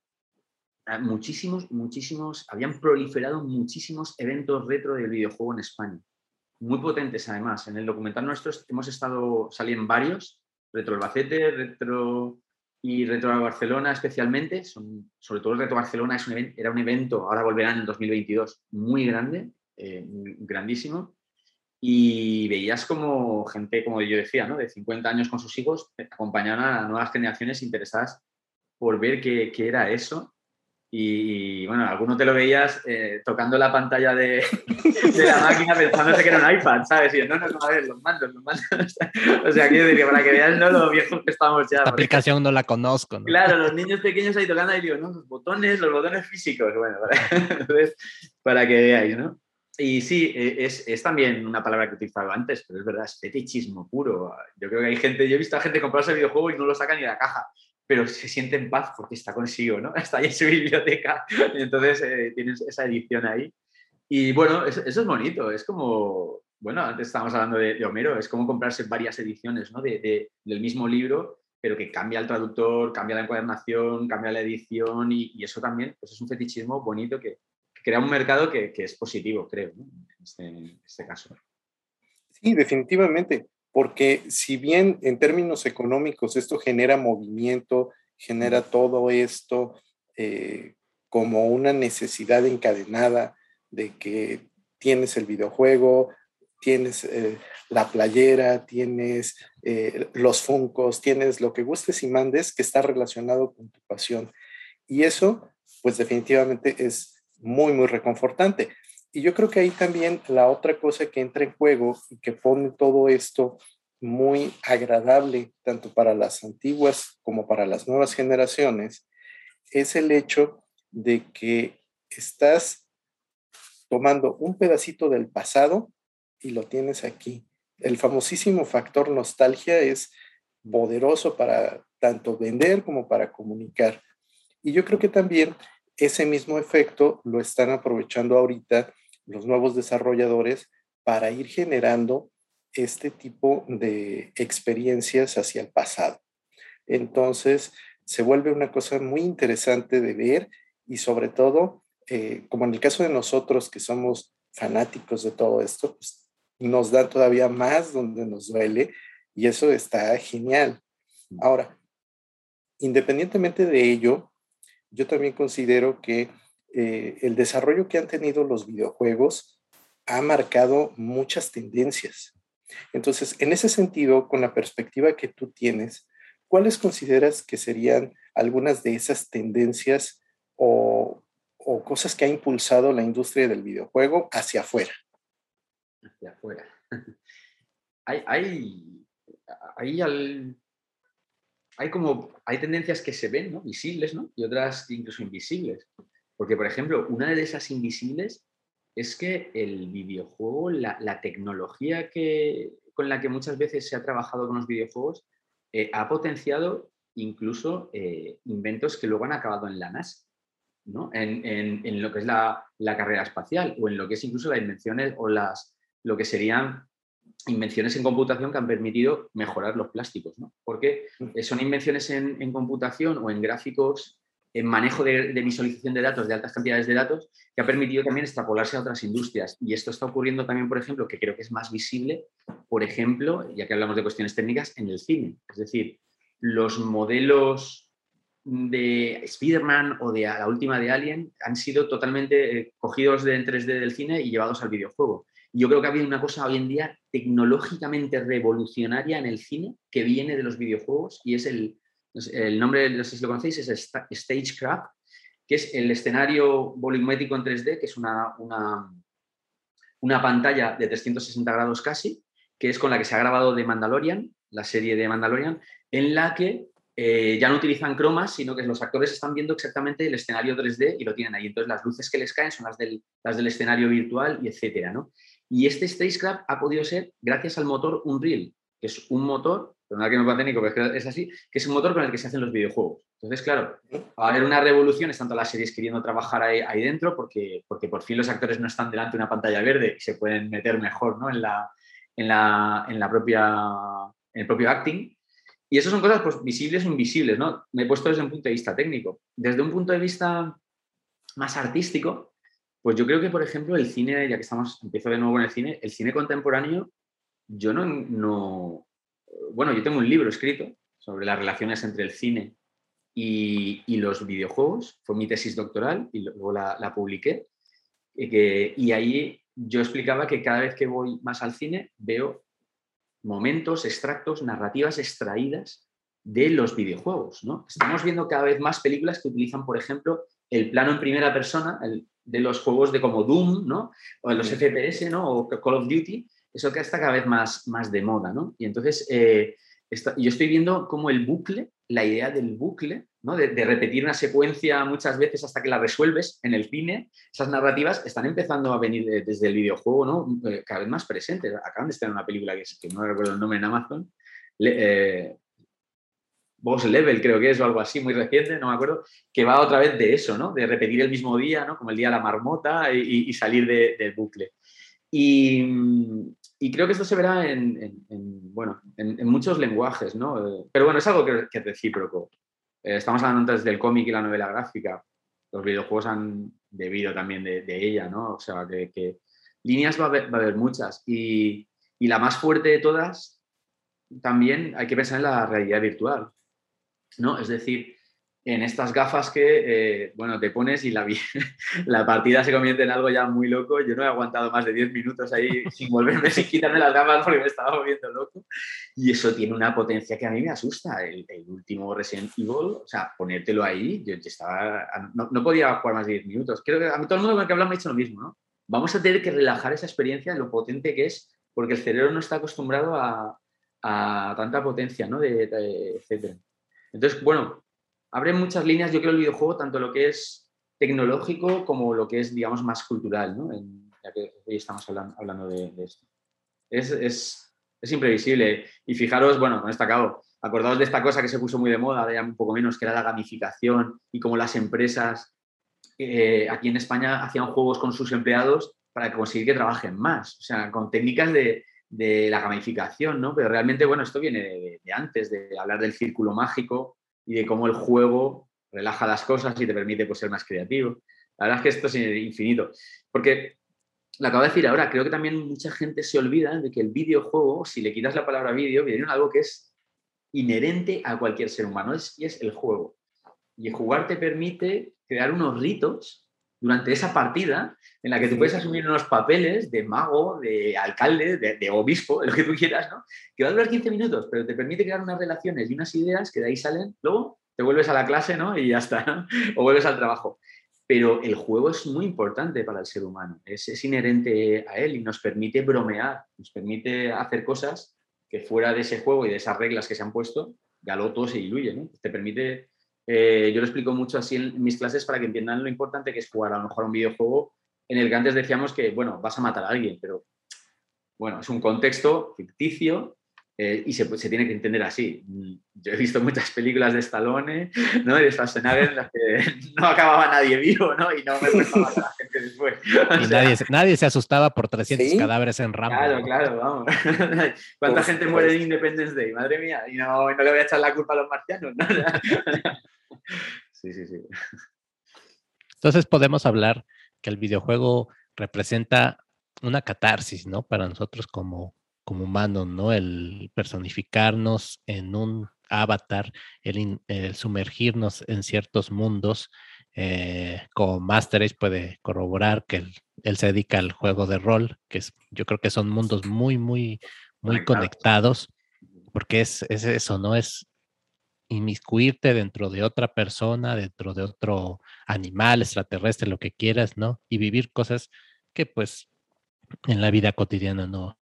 Ah, muchísimos, muchísimos, habían proliferado muchísimos eventos retro del videojuego en España. Muy potentes además. En el documental nuestro hemos estado, saliendo varios, Retro Albacete, Retro y Retro Barcelona especialmente. Son, sobre todo el Retro Barcelona es un era un evento, ahora volverán en el 2022, muy grande, eh, grandísimo. Y veías como gente, como yo decía, ¿no? de 50 años con sus hijos, acompañaban a nuevas generaciones interesadas por ver qué, qué era eso y, bueno, alguno te lo veías eh, tocando la pantalla de, [laughs] la máquina pensándose que era un iPad, ¿sabes? Y no, no, no, a ver, los mandos, los mandos. [laughs] o sea, quiero decir para que veas ¿no? lo viejos que estamos ya. Esta aplicación no la conozco. ¿no? Claro, los niños pequeños ahí tocando y digo, no, los botones, los botones físicos, bueno, [laughs] para, entonces, para que veáis, ¿no? Y sí, e, es, también una palabra que he utilizado antes, pero es verdad, es fetichismo puro. Yo creo que hay gente, yo he visto a gente comprarse videojuego y no lo sacan ni de la caja, pero se siente en paz porque está consigo, ¿no? [laughs] Está ahí en su biblioteca y entonces eh, tienes esa edición ahí. Y bueno, eso, es bonito, es como, bueno, antes estábamos hablando de, Homero, es como comprarse varias ediciones ¿no? de, del mismo libro, pero que cambia el traductor, cambia la encuadernación, cambia la edición y, eso también pues es un fetichismo bonito que, crea un mercado que, es positivo, creo, este, en, este, caso. Sí, definitivamente, porque si bien en términos económicos esto genera movimiento, genera todo esto eh, como una necesidad encadenada de que tienes el videojuego, tienes eh, la playera, tienes eh, los funcos, tienes lo que gustes y mandes que está relacionado con tu pasión. Y eso, pues definitivamente es muy, muy reconfortante. Y yo creo que ahí también la otra cosa que entra en juego y que pone todo esto muy agradable, tanto para las antiguas como para las nuevas generaciones, es el hecho de que estás tomando un pedacito del pasado y lo tienes aquí. El famosísimo factor nostalgia es poderoso para tanto vender como para comunicar. Y yo creo que también ese mismo efecto lo están aprovechando ahorita los nuevos desarrolladores para ir generando este tipo de experiencias hacia el pasado. Entonces, se vuelve una cosa muy interesante de ver y sobre todo, eh, como en el caso de nosotros que somos fanáticos de todo esto, pues, nos da todavía más donde nos duele y eso está genial. Ahora, independientemente de ello, yo también considero que eh, el desarrollo que han tenido los videojuegos ha marcado muchas tendencias. Entonces, en ese sentido, con la perspectiva que tú tienes, ¿cuáles consideras que serían algunas de esas tendencias o, cosas que ha impulsado la industria del videojuego hacia afuera? Hacia afuera. [laughs] hay, hay, hay al, hay como, hay tendencias que se ven, ¿no? Visibles, ¿no? Y otras incluso invisibles. Porque, por ejemplo, una de esas invisibles es que el videojuego, la, tecnología que, con la que muchas veces se ha trabajado con los videojuegos, eh, ha potenciado incluso eh, inventos que luego han acabado en la NASA, ¿no? en, lo que es la, la, carrera espacial o en lo que es incluso las invenciones o las, lo que serían invenciones en computación que han permitido mejorar los plásticos, ¿no? Porque mm. son invenciones en, computación o en gráficos, en manejo de, visualización de datos, de altas cantidades de datos, que ha permitido también extrapolarse a otras industrias. Y esto está ocurriendo también, por ejemplo, que creo que es más visible, por ejemplo, ya que hablamos de cuestiones técnicas, en el cine. Es decir, los modelos de Spider-Man o de la última de Alien han sido totalmente eh, cogidos de en 3D del cine y llevados al videojuego. Yo creo que ha habido una cosa hoy en día tecnológicamente revolucionaria en el cine que viene de los videojuegos y es el, el nombre, no sé si lo conocéis, es Stagecraft, que es el escenario volumétrico en 3D, que es una, una, una pantalla de 360 grados casi, que es con la que se ha grabado de Mandalorian, la serie de Mandalorian, en la que eh, ya no utilizan cromas, sino que los actores están viendo exactamente el escenario 3D y lo tienen ahí. Entonces las luces que les caen son las del, las del escenario virtual y etcétera, ¿no? Y este Stagecraft ha podido ser gracias al motor Unreal, que es un motor, perdona que no va técnico, pero es así, que es un motor con el que se hacen los videojuegos. Entonces, claro, va a haber una revolución, tanto las series queriendo trabajar ahí, dentro, porque, porque por fin los actores no están delante de una pantalla verde y se pueden meter mejor ¿no? en, la, en, la, en, la propia, en el propio acting. Y eso son cosas pues, visibles o invisibles, ¿no? Me he puesto desde un punto de vista técnico. Desde un punto de vista más artístico, pues yo creo que, por ejemplo, el cine, ya que estamos, empiezo de nuevo con el cine, el cine contemporáneo, yo no, no bueno, yo tengo un libro escrito sobre las relaciones entre el cine y, los videojuegos, fue mi tesis doctoral y luego la, publiqué, y, y ahí yo explicaba que cada vez que voy más al cine veo momentos, extractos, narrativas extraídas de los videojuegos. ¿no? Estamos viendo cada vez más películas que utilizan, por ejemplo, el plano en primera persona, el, de los juegos de como Doom, ¿no? O de los FPS, ¿no? O Call of Duty, eso que está cada vez más, más de moda, ¿no? Y entonces eh, yo estoy viendo cómo el bucle, la idea del bucle, ¿no? de, repetir una secuencia muchas veces hasta que la resuelves en el cine, esas narrativas están empezando a venir desde el videojuego ¿no? Eh, cada vez más presentes. Acaban de estar en una película que, es, que no recuerdo el nombre en Amazon, eh, Boss Level creo que es o algo así, muy reciente, no me acuerdo, que va otra vez de eso, ¿no? de repetir el mismo día, ¿no? como el día de la marmota y, salir del bucle. Y, creo que esto se verá en, bueno, en, muchos lenguajes, ¿no? Pero bueno, es algo que, es recíproco. Eh, estamos hablando antes del cómic y la novela gráfica. Los videojuegos han debido también de, ella, ¿no? O sea, que, líneas va a, haber, muchas. Y, y, la más fuerte de todas, también hay que pensar en la realidad virtual, ¿no? Es decir, en estas gafas que, eh, bueno, te pones y la, [laughs] la partida se convierte en algo ya muy loco. Yo no he aguantado más de 10 minutos ahí [laughs] sin volverme, sin quitarme las gafas porque me estaba volviendo loco. Y eso tiene una potencia que a mí me asusta. El, último Resident Evil, o sea, ponértelo ahí, yo, estaba, no, podía jugar más de 10 minutos. Creo que a mí todo el mundo con el que hablamos me ha dicho lo mismo, ¿no? Vamos a tener que relajar esa experiencia de lo potente que es, porque el cerebro no está acostumbrado a, a tanta potencia, ¿no? De, de, etcétera. Entonces, bueno, abre muchas líneas, yo creo, el videojuego, tanto lo que es tecnológico como lo que es, digamos, más cultural, ¿no? ya que hoy estamos hablando, de, esto. Es, imprevisible. Y fijaros, bueno, con esto acabo. Acordaos de esta cosa que se puso muy de moda, de un poco menos, que era la gamificación y cómo las empresas eh, aquí en España hacían juegos con sus empleados para conseguir que trabajen más. O sea, con técnicas de, la gamificación, ¿no? Pero realmente, bueno, esto viene de, de, antes, de hablar del círculo mágico, y de cómo el juego relaja las cosas y te permite pues, ser más creativo. La verdad es que esto es infinito. Porque lo acabo de decir ahora, creo que también mucha gente se olvida de que el videojuego, si le quitas la palabra vídeo, viene algo que es inherente a cualquier ser humano, y es el juego. Y jugar te permite crear unos ritos durante esa partida en la que tú puedes asumir unos papeles de mago, de alcalde, de, de, obispo, [laughs] lo que tú quieras, ¿no? Que va a durar 15 minutos, pero te permite crear unas relaciones y unas ideas que de ahí salen, luego te vuelves a la clase, ¿no? Y ya está, ¿no? [laughs] O vuelves al trabajo. Pero el juego es muy importante para el ser humano, es, es inherente a él y nos permite bromear, nos permite hacer cosas que fuera de ese juego y de esas reglas que se han puesto, ya luego todo se diluye, ¿no? Te permite eh, yo lo explico mucho así en, mis clases para que entiendan lo importante que es jugar a lo mejor un videojuego en el que antes decíamos que, bueno, vas a matar a alguien, pero bueno, es un contexto ficticio eh, y se, tiene que entender así. Yo he visto muchas películas de Stallone ¿no? y de Schwarzenegger en las que [laughs] no acababa nadie vivo ¿no? y no me a matar a la gente después. [laughs] Y nadie, se asustaba por 300 cadáveres en Rambo. Claro, claro, vamos. [laughs] ¿Cuánta gente muere en Independence Day? Madre mía, y no, no le voy a echar la culpa a los marcianos. ¿no? Sí, sí, sí. Entonces podemos hablar que el videojuego representa una catarsis, ¿no? Para nosotros como, como humanos, ¿no? El personificarnos en un avatar, el, sumergirnos en ciertos mundos. Eh, como Master puede corroborar que él, se dedica al juego de rol, que es, yo creo que son mundos muy, muy, muy conectados, porque es, es eso, ¿no? Es inmiscuirte dentro de otra persona, dentro de otro animal, extraterrestre, lo que quieras, ¿no? Y vivir cosas que pues en la vida cotidiana no,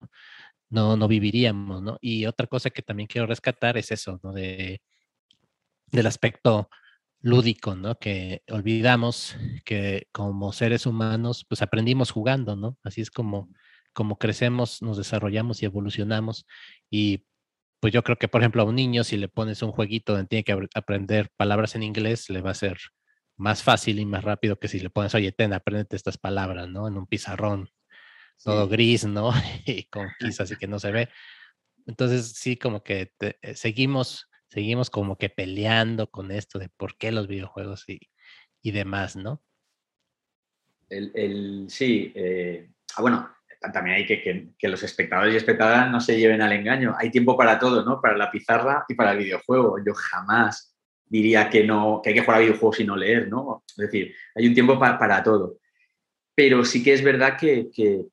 no, no viviríamos, ¿no? Y otra cosa que también quiero rescatar es eso, ¿no? De, del aspecto lúdico, ¿no? Que olvidamos que como seres humanos, pues aprendimos jugando, ¿no? Así es como, como crecemos, nos desarrollamos y evolucionamos. Y pues yo creo que, por ejemplo, a un niño, si le pones un jueguito donde tiene que aprender palabras en inglés, le va a ser más fácil y más rápido que si le pones, oye, ten, aprendete estas palabras, ¿no? En un pizarrón todo gris, ¿no? [laughs] y con [laughs] quizás así que no se ve. Entonces, sí, como que eh, seguimos, seguimos como que peleando con esto de por qué los videojuegos y, y demás, ¿no? El, sí, eh, ah, bueno, también hay que, que, los espectadores y espectadoras no se lleven al engaño. Hay tiempo para todo, ¿no? Para la pizarra y para el videojuego. Yo jamás diría que no, que hay que jugar a videojuegos y no leer, ¿no? Es decir, hay un tiempo para todo. Pero sí que es verdad que,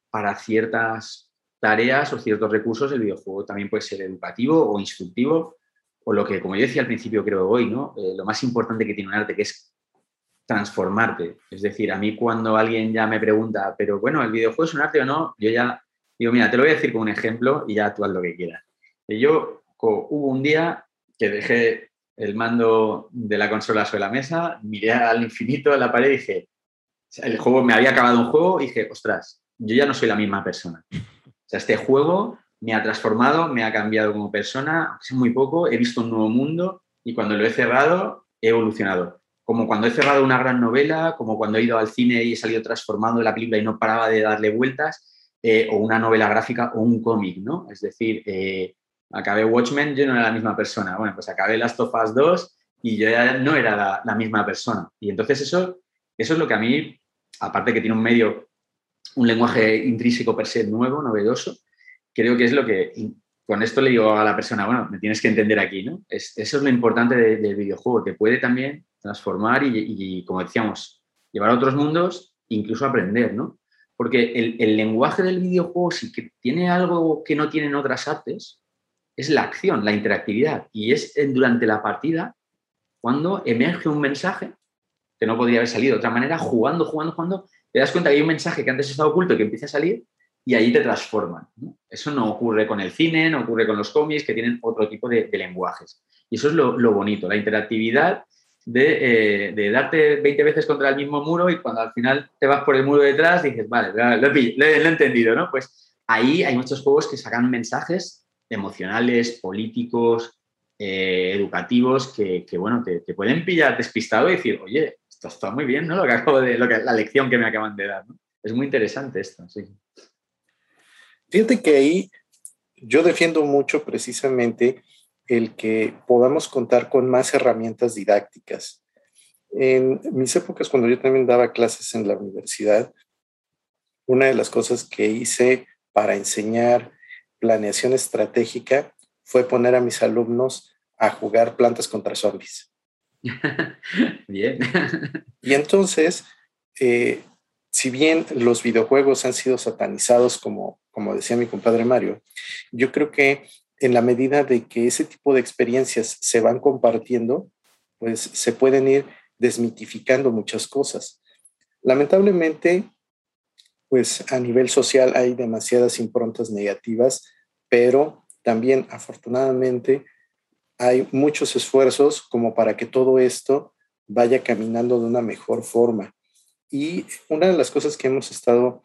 para ciertas tareas o ciertos recursos el videojuego también puede ser educativo o instructivo o lo que, como yo decía al principio, creo hoy, ¿no? Eh, lo más importante que tiene un arte, que es transformarte. Es decir, a mí cuando alguien ya me pregunta, pero bueno, ¿el videojuego es un arte o no? Yo ya digo, mira, te lo voy a decir como un ejemplo y ya tú haz lo que quieras. Yo hubo un día que dejé el mando de la consola sobre la mesa, miré al infinito en la pared y dije, el juego, me había acabado un juego y dije, ostras, yo ya no soy la misma persona. O sea, este juego me ha transformado, me ha cambiado como persona, es muy poco, he visto un nuevo mundo y cuando lo he cerrado, he evolucionado. Como cuando he cerrado una gran novela, como cuando he ido al cine y he salido transformando de la película y no paraba de darle vueltas, eh, o una novela gráfica o un cómic, ¿no? Es decir, eh, acabé Watchmen, yo no era la misma persona. Bueno, pues acabé Last of Us 2 y yo ya no era la, misma persona. Y entonces eso, eso es lo que a mí, aparte que tiene un medio, un lenguaje intrínseco per se nuevo, novedoso, creo que es lo que, con esto le digo a la persona, bueno, me tienes que entender aquí, ¿no? eso es lo importante del videojuego, te puede también transformar y, como decíamos, llevar a otros mundos, incluso aprender, ¿no? Porque el, lenguaje del videojuego, si que tiene algo que no tienen otras artes, es la acción, la interactividad. Y es durante la partida cuando emerge un mensaje que no podría haber salido de otra manera, jugando, jugando, jugando, te das cuenta que hay un mensaje que antes estaba oculto que empieza a salir y ahí te transforman. Eso no ocurre con el cine, no ocurre con los cómics, que tienen otro tipo de, lenguajes. Y eso es lo, bonito, la interactividad de, eh, darte 20 veces contra el mismo muro y cuando al final te vas por el muro detrás dices, vale, lo, he, entendido, ¿no? Pues ahí hay muchos juegos que sacan mensajes emocionales, políticos, eh, educativos, que, bueno, te, pueden pillar despistado y decir, oye, esto está muy bien, ¿no? Lo que acabo de, lo que, la lección que me acaban de dar, Es muy interesante esto, sí. Fíjate que ahí yo defiendo mucho precisamente el que podamos contar con más herramientas didácticas. En mis épocas, cuando yo también daba clases en la universidad, una de las cosas que hice para enseñar planeación estratégica fue poner a mis alumnos a jugar plantas contra zombies. [laughs] Bien. y entonces, eh, si bien los videojuegos han sido satanizados, como, como decía mi compadre Mario, yo creo que en la medida de que ese tipo de experiencias se van compartiendo, pues se pueden ir desmitificando muchas cosas. Lamentablemente, pues a nivel social hay demasiadas improntas negativas, pero también afortunadamente hay muchos esfuerzos como para que todo esto vaya caminando de una mejor forma. Y una de las cosas que hemos estado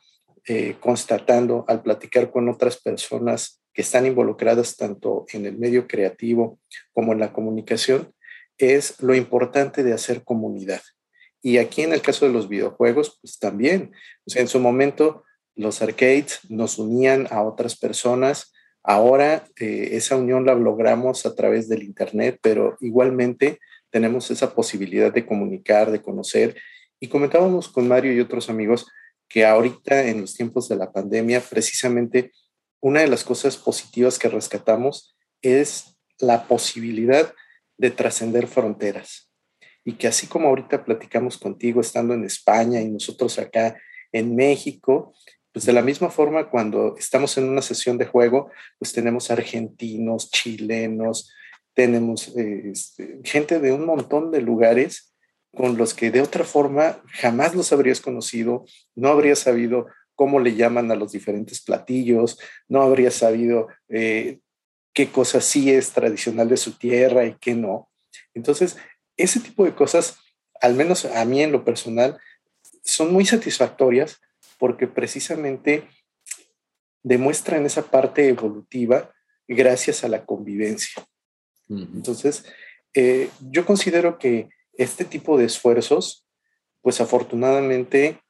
eh, constatando al platicar con otras personas que están involucradas tanto en el medio creativo como en la comunicación es lo importante de hacer comunidad. Y aquí en el caso de los videojuegos, pues también, en su momento los arcades nos unían a otras personas, ahora eh, esa unión la logramos a través del Internet, pero igualmente tenemos esa posibilidad de comunicar, de conocer. Y comentábamos con Mario y otros amigos que ahorita en los tiempos de la pandemia, precisamente una de las cosas positivas que rescatamos es la posibilidad de trascender fronteras. Y que así como ahorita platicamos contigo estando en España y nosotros acá en México, pues de la misma forma cuando estamos en una sesión de juego, pues tenemos argentinos, chilenos, tenemos eh, este, gente de un montón de lugares con los que de otra forma jamás los habrías conocido, no habrías sabido cómo le llaman a los diferentes platillos, no habrías sabido eh, qué cosa sí es tradicional de su tierra y qué no. Entonces, ese tipo de cosas, al menos a mí en lo personal, son muy satisfactorias porque precisamente demuestran esa parte evolutiva gracias a la convivencia. Entonces, eh, yo considero que este tipo de esfuerzos, pues afortunadamente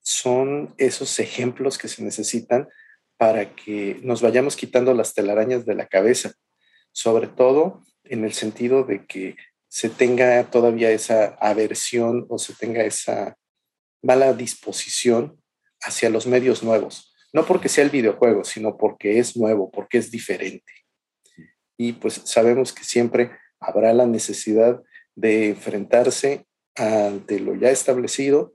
son esos ejemplos que se necesitan para que nos vayamos quitando las telarañas de la cabeza, sobre todo en el sentido de que se tenga todavía esa aversión o se tenga esa mala disposición hacia los medios nuevos. No porque sea el videojuego, sino porque es nuevo, porque es diferente. Y pues sabemos que siempre habrá la necesidad de enfrentarse ante lo ya establecido,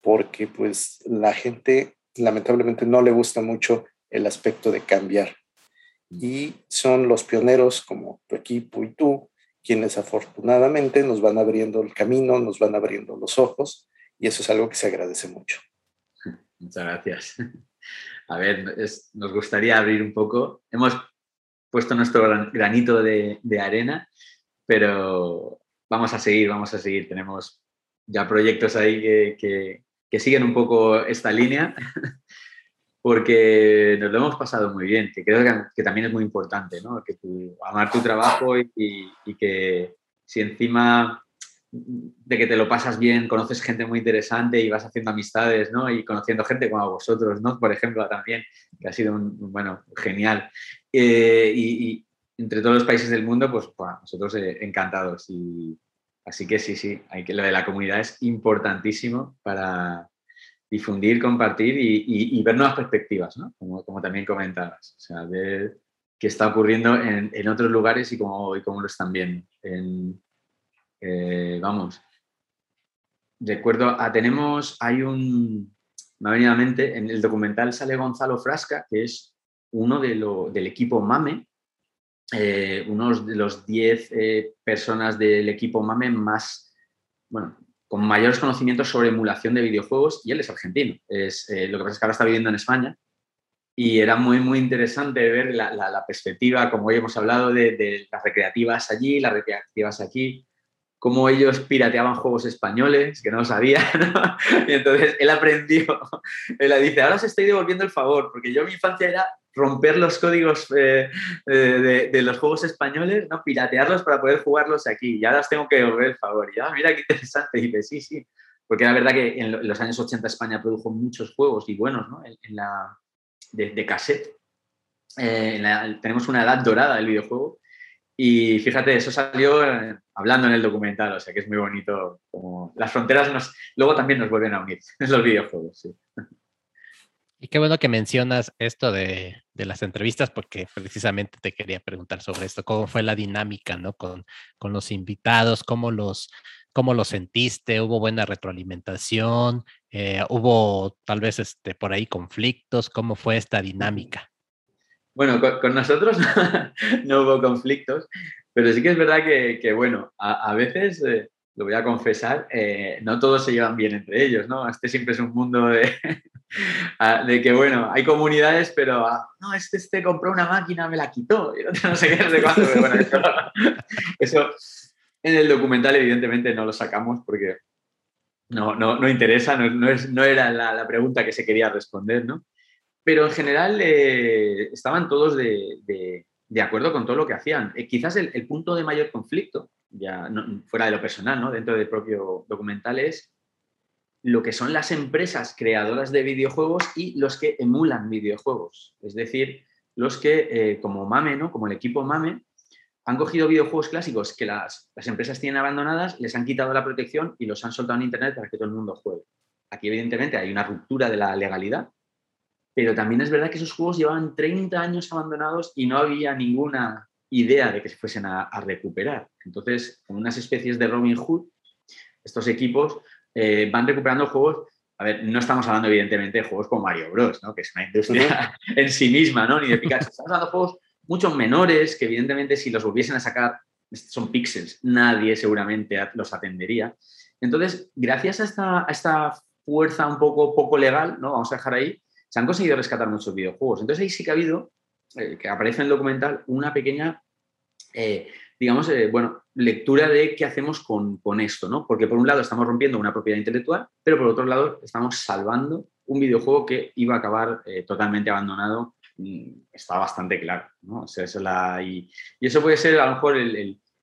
porque pues la gente lamentablemente no le gusta mucho el aspecto de cambiar. Y son los pioneros como tu equipo y tú quienes afortunadamente nos van abriendo el camino, nos van abriendo los ojos, y eso es algo que se agradece mucho. Muchas gracias. [laughs] A ver, nos gustaría abrir un poco. Hemos puesto nuestro granito de, de arena pero vamos a seguir, vamos a seguir. Tenemos ya proyectos ahí que, que siguen un poco esta línea [laughs] porque nos lo hemos pasado muy bien, que creo que, también es muy importante, ¿no? Que tu, amar tu trabajo y, que si encima de que te lo pasas bien, conoces gente muy interesante y vas haciendo amistades, ¿no? Y conociendo gente como vosotros, ¿no? Por ejemplo, también, que ha sido bueno, genial. Eh, y, entre todos los países del mundo, pues nosotros eh, encantados. Así que sí, sí, lo de la comunidad es importantísimo para, difundir, compartir y, ver nuevas perspectivas, ¿no? como, también comentabas. O sea, ver qué está ocurriendo en, otros lugares y cómo, y cómo, lo están viendo. Eh, vamos, recuerdo, ah, tenemos, hay un, me ha venido a mente, en el documental sale Gonzalo Frasca, que es uno de lo, del equipo MAME, eh, uno de los 10 eh, personas del equipo MAME más, bueno, con mayores conocimientos sobre emulación de videojuegos y él es argentino. Es, eh, lo que pasa es que ahora está viviendo en España y era muy, muy interesante ver la, perspectiva, como hoy hemos hablado, de, las recreativas allí, las recreativas aquí, cómo ellos pirateaban juegos españoles, que no sabía, [laughs] Y entonces él aprendió, [laughs] él dice, ahora os estoy devolviendo el favor, porque yo mi infancia era romper los códigos eh, eh, de, los juegos españoles, ¿no? piratearlos para poder jugarlos aquí. Y ahora tengo que devolver el favor. Y ah, mira qué interesante. Y dice, sí, sí. Porque la verdad que en los años 80 España produjo muchos juegos y buenos, ¿no? En, la, de, cassette. Eh, tenemos una edad dorada del videojuego. Y fíjate, eso salió hablando en el documental, o sea que es muy bonito. Como las fronteras nos, luego también nos vuelven a unir, es [laughs] los videojuegos, sí. Y qué bueno que mencionas esto de, las entrevistas, porque precisamente te quería preguntar sobre esto, cómo fue la dinámica, ¿no? Con, los invitados, cómo los, cómo los sentiste, hubo buena retroalimentación, eh, hubo tal vez este, por ahí conflictos, ¿cómo fue esta dinámica? Bueno, con, nosotros [laughs] no hubo conflictos, pero sí que es verdad que, bueno, a, veces eh, lo voy a confesar, eh, no todos se llevan bien entre ellos, ¿no? Este siempre es un mundo de, de que, bueno, hay comunidades, pero, ah, no, este, este compró una máquina, me la quitó, no sé qué, pero bueno, [laughs] eso, en el documental evidentemente no lo sacamos porque no, no, no interesa, no, es, no era la, pregunta que se quería responder, ¿no? Pero en general eh, estaban todos de, de, acuerdo con todo lo que hacían. Eh, quizás el, el punto de mayor conflicto ya fuera de lo personal, ¿no? dentro del propio documental, es lo que son las empresas creadoras de videojuegos y los que emulan videojuegos. Es decir, los que, eh, como Mame, ¿no? como el equipo Mame, han cogido videojuegos clásicos que las, empresas tienen abandonadas, les han quitado la protección y los han soltado en Internet para que todo el mundo juegue. Aquí, evidentemente, hay una ruptura de la legalidad, pero también es verdad que esos juegos llevaban 30 años abandonados y no había ninguna idea de que se fuesen a, recuperar. Entonces, con unas especies de Robin Hood, estos equipos eh, van recuperando juegos. A ver, no estamos hablando, evidentemente, de juegos como Mario Bros, ¿no? que es una industria [laughs] en sí misma, ¿no? ni de Pikachu. Estamos hablando de juegos mucho menores que, evidentemente, si los volviesen a sacar, son píxeles, nadie seguramente los atendería. Entonces, gracias a esta, a esta fuerza un poco, poco legal, ¿no? vamos a dejar ahí, se han conseguido rescatar muchos videojuegos. Entonces, ahí sí que ha habido eh, que aparece en el documental, una pequeña, eh, digamos, eh, bueno, lectura de qué hacemos con, esto, ¿no? Porque por un lado estamos rompiendo una propiedad intelectual, pero por otro lado estamos salvando un videojuego que iba a acabar totalmente abandonado. está bastante claro, ¿no? la, y, eso puede ser a lo mejor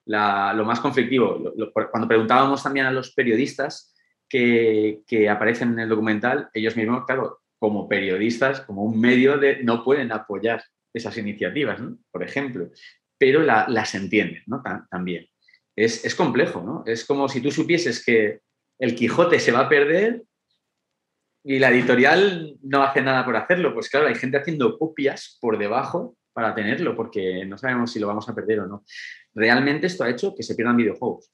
lo más conflictivo. cuando preguntábamos también a los periodistas que, que aparecen en el documental, ellos mismos, claro, como periodistas, como un medio de no pueden apoyar esas iniciativas, por ejemplo, pero las entienden ¿no? también. Es, complejo, ¿no? Es como si tú supieses que el Quijote se va a perder y la editorial no hace nada por hacerlo. Pues claro, hay gente haciendo copias por debajo para tenerlo, porque no sabemos si lo vamos a perder o no. Realmente esto ha hecho que se pierdan videojuegos.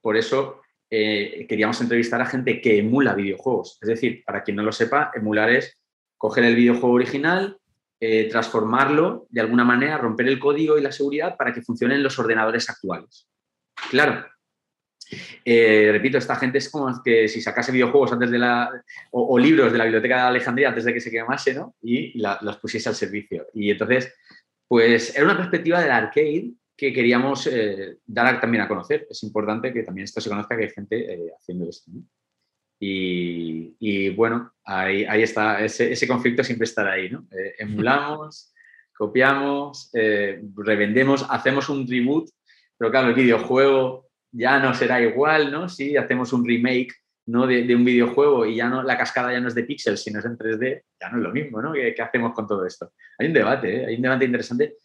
Por eso eh, queríamos entrevistar a gente que emula videojuegos. Es decir, para quien no lo sepa, emular es coger el videojuego original, eh, transformarlo de alguna manera, romper el código y la seguridad para que funcionen los ordenadores actuales. Claro. Eh, repito, esta gente es como que si sacase videojuegos antes de la. o, libros de la biblioteca de Alejandría antes de que se quemase, ¿no? Y los pusiese al servicio. Y entonces, pues era una perspectiva del arcade que queríamos eh, dar también a conocer. Es importante que también esto se conozca, que hay gente eh, haciendo esto. Y, bueno, ahí, ahí está, ese, conflicto siempre estará ahí. ¿no? Eh, [laughs] emulamos, copiamos, revendemos, hacemos un reboot, pero claro, el videojuego ya no será igual, ¿no? Si hacemos un remake ¿no? De, un videojuego y ya no, la cascada ya no es de píxeles, sino es en 3D, ya no es lo mismo, ¿no? ¿Qué, hacemos con todo esto? Hay un debate, hay un debate interesante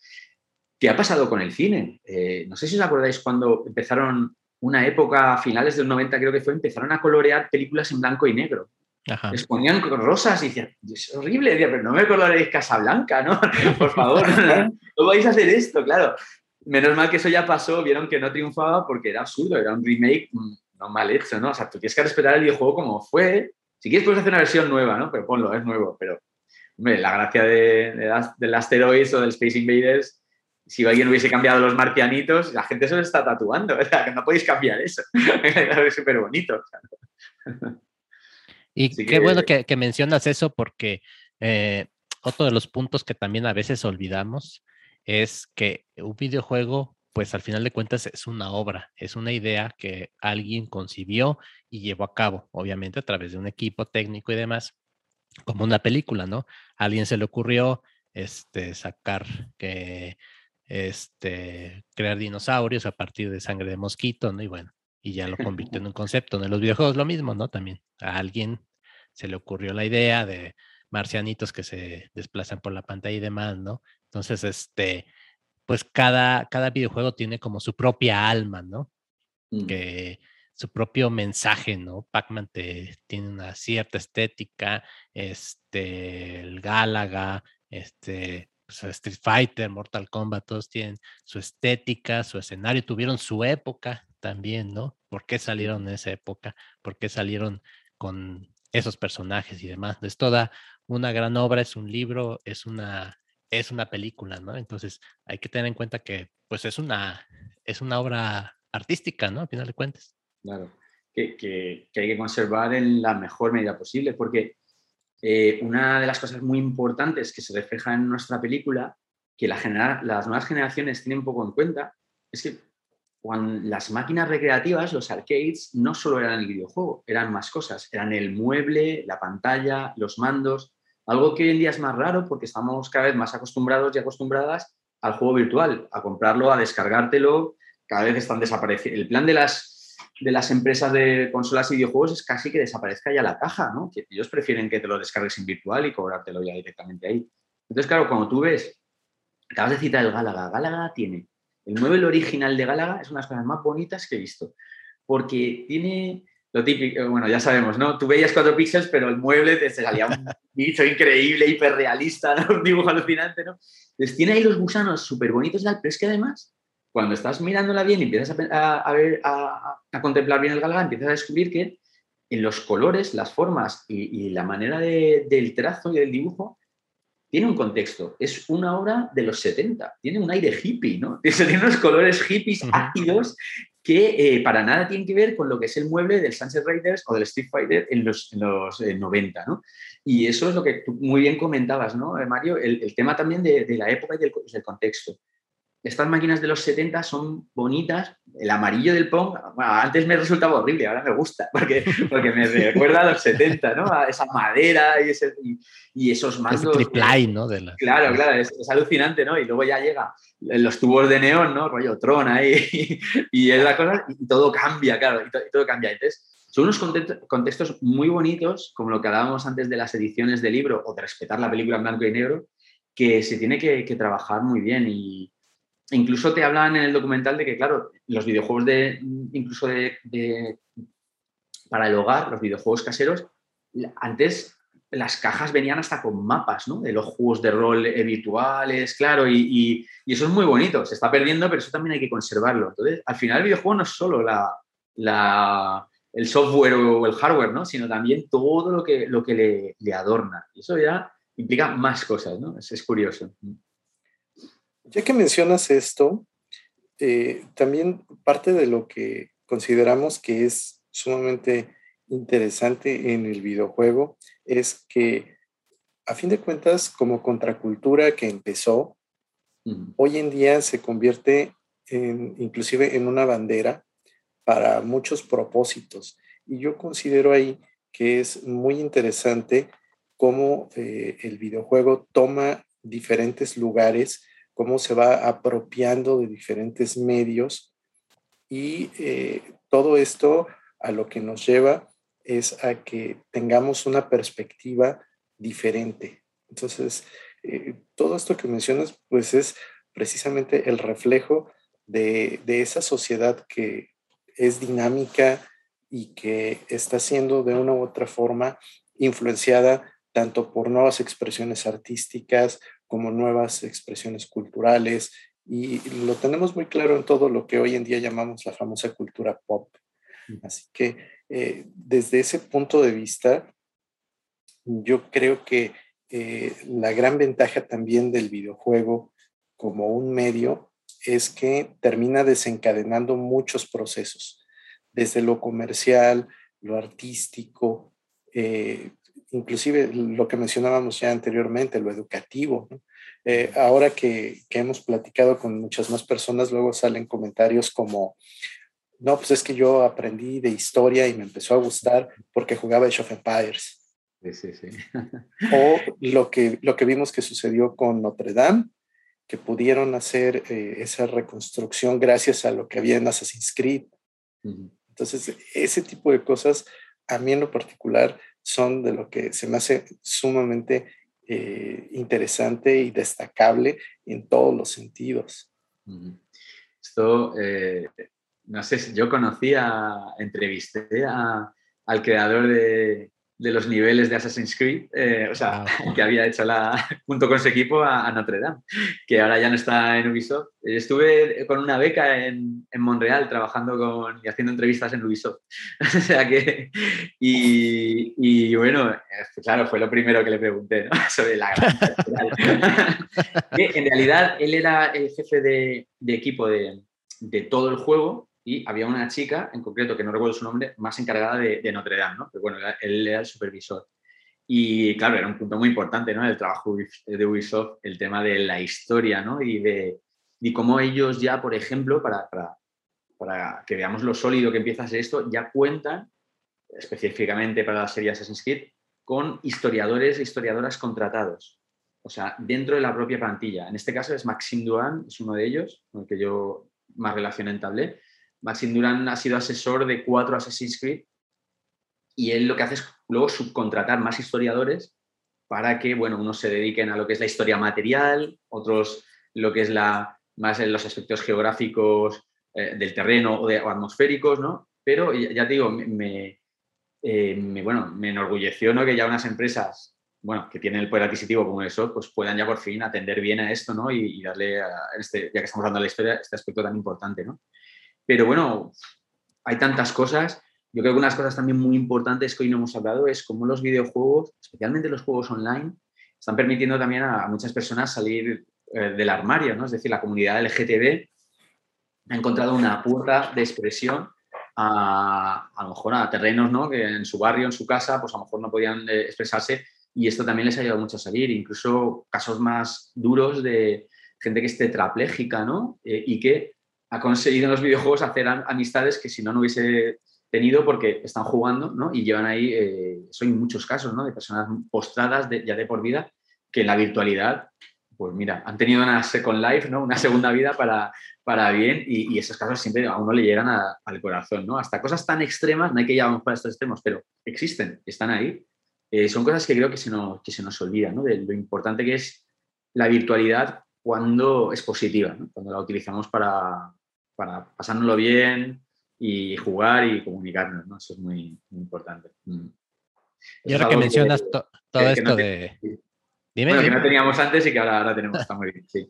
¿Qué ha pasado con el cine? Eh, no sé si os acordáis cuando empezaron una época, a finales del 90 creo que fue, empezaron a colorear películas en blanco y negro. Les ponían rosas y decían, es horrible, pero no me coloreéis Casablanca, ¿no? [laughs] Por favor, [laughs] no, vais a hacer esto, claro. Menos mal que eso ya pasó, vieron que no triunfaba porque era absurdo, era un remake mm, no mal hecho, ¿no? O sea, tú tienes que respetar el videojuego como fue. Si quieres, puedes hacer una versión nueva, ¿no? Pero ponlo, es nuevo. Pero, hombre, la gracia de, de, del Asteroids o del Space Invaders si alguien hubiese cambiado los marcianitos, la gente se lo está tatuando, [laughs] ¿verdad? Que no podéis cambiar eso. [laughs] es súper bonito. Y qué bueno que, mencionas eso porque eh, otro de los puntos que también a veces olvidamos es que un videojuego, pues al final de cuentas es una obra, es una idea que alguien concibió y llevó a cabo, obviamente a través de un equipo técnico y demás, como una película, ¿no? A alguien se le ocurrió este, sacar que este, crear dinosaurios a partir de sangre de mosquito, ¿no? Y bueno, y ya lo convirtió en un concepto. En los videojuegos lo mismo, ¿no? También a alguien se le ocurrió la idea de marcianitos que se desplazan por la pantalla y demás, ¿no? Entonces, este, pues cada, cada videojuego tiene como su propia alma, ¿no? Mm. Que su propio mensaje, ¿no? Pac-Man tiene una cierta estética, este, el Gálaga, este, pues, Street Fighter, Mortal Kombat, todos tienen su estética, su escenario, tuvieron su época también, ¿no? ¿Por qué salieron en esa época? ¿Por qué salieron con esos personajes y demás? Es toda una gran obra, es un libro, es una, es una película, ¿no? Entonces hay que tener en cuenta que pues es una, es una obra artística, ¿no? Al final de cuentas. Claro, que, que hay que conservar en la mejor medida posible, porque eh, una de las cosas muy importantes que se refleja en nuestra película, que la las nuevas generaciones tienen poco en cuenta, es que cuando las máquinas recreativas, los arcades, no solo eran el videojuego, eran más cosas, eran el mueble, la pantalla, los mandos, algo que hoy en día es más raro porque estamos cada vez más acostumbrados y acostumbradas al juego virtual, a comprarlo, a descargártelo, cada vez están desapareciendo. El plan de las de las empresas de consolas y videojuegos es casi que desaparezca ya la caja, ¿no? Ellos prefieren que te lo descargues en virtual y cobrártelo ya directamente ahí. Entonces, claro, cuando tú ves, acabas de citar el Gálaga, Gálaga tiene, el mueble original de Gálaga es una de las cosas más bonitas que he visto, porque tiene lo típico, bueno, ya sabemos, ¿no? Tú veías cuatro píxeles, pero el mueble te salía un [laughs] bicho increíble, hiperrealista, ¿no? [laughs] un dibujo alucinante, ¿no? Entonces tiene ahí los gusanos súper bonitos, pero es que además cuando estás mirándola bien y empiezas a, ver, a, contemplar bien el galán, empiezas a descubrir que en los colores, las formas y, la manera del trazo y del dibujo tiene un contexto. Es una obra de los 70, tiene un aire hippie, ¿no? [laughs] Tiene unos colores hippies ácidos que eh, para nada tienen que ver con lo que es el mueble del Sunset Riders o del Street Fighter en los, 90, eh, ¿no? Y eso es lo que tú muy bien comentabas, ¿no, eh, Mario? El, tema también de, la época y del contexto estas máquinas de los 70 son bonitas. El amarillo del Pong, antes me resultaba horrible, ahora me gusta, [laughs] porque, porque me recuerda a los 70, ¿no? A esa madera y, y, esos mandos. triple ¿no? Claro, claro, es, alucinante, ¿no? Y luego ya llega los tubos de neón, ¿no? Rollo Tron ahí, [laughs] y, es la cosa, y todo cambia, claro, y, todo cambia. Entonces, son unos contextos muy bonitos, como lo que hablábamos antes de las ediciones de libro o de respetar la película en blanco y negro, que se tiene que, que trabajar muy bien y incluso te hablan en el documental de que, claro, los videojuegos de, incluso de, para el hogar, los videojuegos caseros, antes las cajas venían hasta con mapas, ¿no? De los juegos de rol virtuales, claro, y, eso es muy bonito, se está perdiendo, pero eso también hay que conservarlo. Entonces, al final el videojuego no es solo la, el software o el hardware, ¿no? Sino también todo lo que, lo que le, adorna. Y eso ya implica más cosas, ¿no? es curioso. Ya que mencionas esto, eh, también parte de lo que consideramos que es sumamente interesante en el videojuego es que, a fin de cuentas, como contracultura que empezó, hoy en día se convierte inclusive en una bandera para muchos propósitos. Y yo considero ahí que es muy interesante cómo eh, el videojuego toma diferentes lugares, cómo se va apropiando de diferentes medios y eh, todo esto a lo que nos lleva es a que tengamos una perspectiva diferente. Entonces, eh, todo esto que mencionas, pues es precisamente el reflejo de, esa sociedad que es dinámica y que está siendo de una u otra forma influenciada tanto por nuevas expresiones artísticas como nuevas expresiones culturales. Y lo tenemos muy claro en todo lo que hoy en día llamamos la famosa cultura pop. Así que eh, desde ese punto de vista, yo creo que eh, la gran ventaja también del videojuego como un medio es que termina desencadenando muchos procesos, desde lo comercial, lo artístico, eh, inclusive lo que mencionábamos ya anteriormente, lo educativo. Eh, ahora que, que, hemos platicado con muchas más personas, luego salen comentarios como, no, pues es que yo aprendí de historia y me empezó a gustar porque jugaba Age of Empires. Sí, sí, sí. [laughs] o lo que, lo que vimos que sucedió con Notre Dame, que pudieron hacer eh, esa reconstrucción gracias a lo que había en Assassin's Creed. Entonces, ese tipo de cosas, a mí en lo particular, son de lo que se me hace sumamente eh, interesante y destacable en todos los sentidos. Esto, eh, no sé, yo conocía, entrevisté a, al creador de, de los niveles de Assassin's Creed, eh, o sea, [laughs] que había hecho la, [laughs] junto con su equipo a, Notre Dame, que ahora ya no está en Ubisoft. Estuve con una beca en, en Montreal trabajando con, y haciendo entrevistas en Ubisoft. [laughs] o sea que, y, y, bueno, pues claro, fue lo primero que le pregunté ¿no? sobre la gran En realidad, él era el jefe de, de equipo de, de todo el juego y había una chica en concreto, que no recuerdo su nombre, más encargada de, Notre Dame, ¿no? Pero bueno, él era el supervisor. Y claro, era un punto muy importante, ¿no? El trabajo de Ubisoft, el tema de la historia, ¿no? Y de y cómo ellos ya, por ejemplo, para, para, para, que veamos lo sólido que empieza a ser esto, ya cuentan, específicamente para la serie Assassin's Creed, con historiadores e historiadoras contratados. O sea, dentro de la propia plantilla. En este caso es Maxime Duan, es uno de ellos, con el que yo más relación entablé, Maxim Duran ha sido asesor de cuatro Assassin's Creed y él lo que hace es luego subcontratar más historiadores para que, bueno, unos se dediquen a lo que es la historia material, otros lo que es la, más en los aspectos geográficos eh, del terreno o, de, atmosféricos, ¿no? Pero ya te digo, eh, me, bueno, me enorgulleció ¿no? que ya unas empresas bueno, que tienen el poder adquisitivo como eso, pues puedan ya por fin atender bien a esto, ¿no? Y, darle, a este, ya que estamos hablando de la historia, este aspecto tan importante, ¿no? Pero bueno, hay tantas cosas. Yo creo que unas cosas también muy importantes que hoy no hemos hablado es cómo los videojuegos, especialmente los juegos online, están permitiendo también a muchas personas salir eh, del armario, ¿no? Es decir, la comunidad LGTB ha encontrado una puerta de expresión a, a lo mejor a terrenos, ¿no? Que en su barrio, en su casa, pues a lo mejor no podían eh, expresarse y esto también les ha ayudado mucho a salir, incluso casos más duros de gente que es tetrapléjica, ¿no? Eh, y que ha conseguido en los videojuegos hacer amistades que si no, no hubiese tenido porque están jugando ¿no? y llevan ahí, eh, son muchos casos ¿no? de personas postradas ya de por vida que en la virtualidad, pues mira, han tenido una second life, ¿no? una segunda vida para, para bien y, esos casos siempre a uno le llegan al corazón. ¿no? Hasta cosas tan extremas, no hay que llevar para estos extremos, pero existen, están ahí. Eh, son cosas que creo que se nos, que se nos olvida, ¿no? de lo importante que es la virtualidad cuando es positiva, cuando la utilizamos para, para pasárnoslo bien y jugar y comunicarnos, ¿no? Eso es muy, importante. Mm. Y ahora que mencionas todo esto de... Dime, bueno, que no teníamos antes y que ahora, ahora tenemos, está muy bien, sí.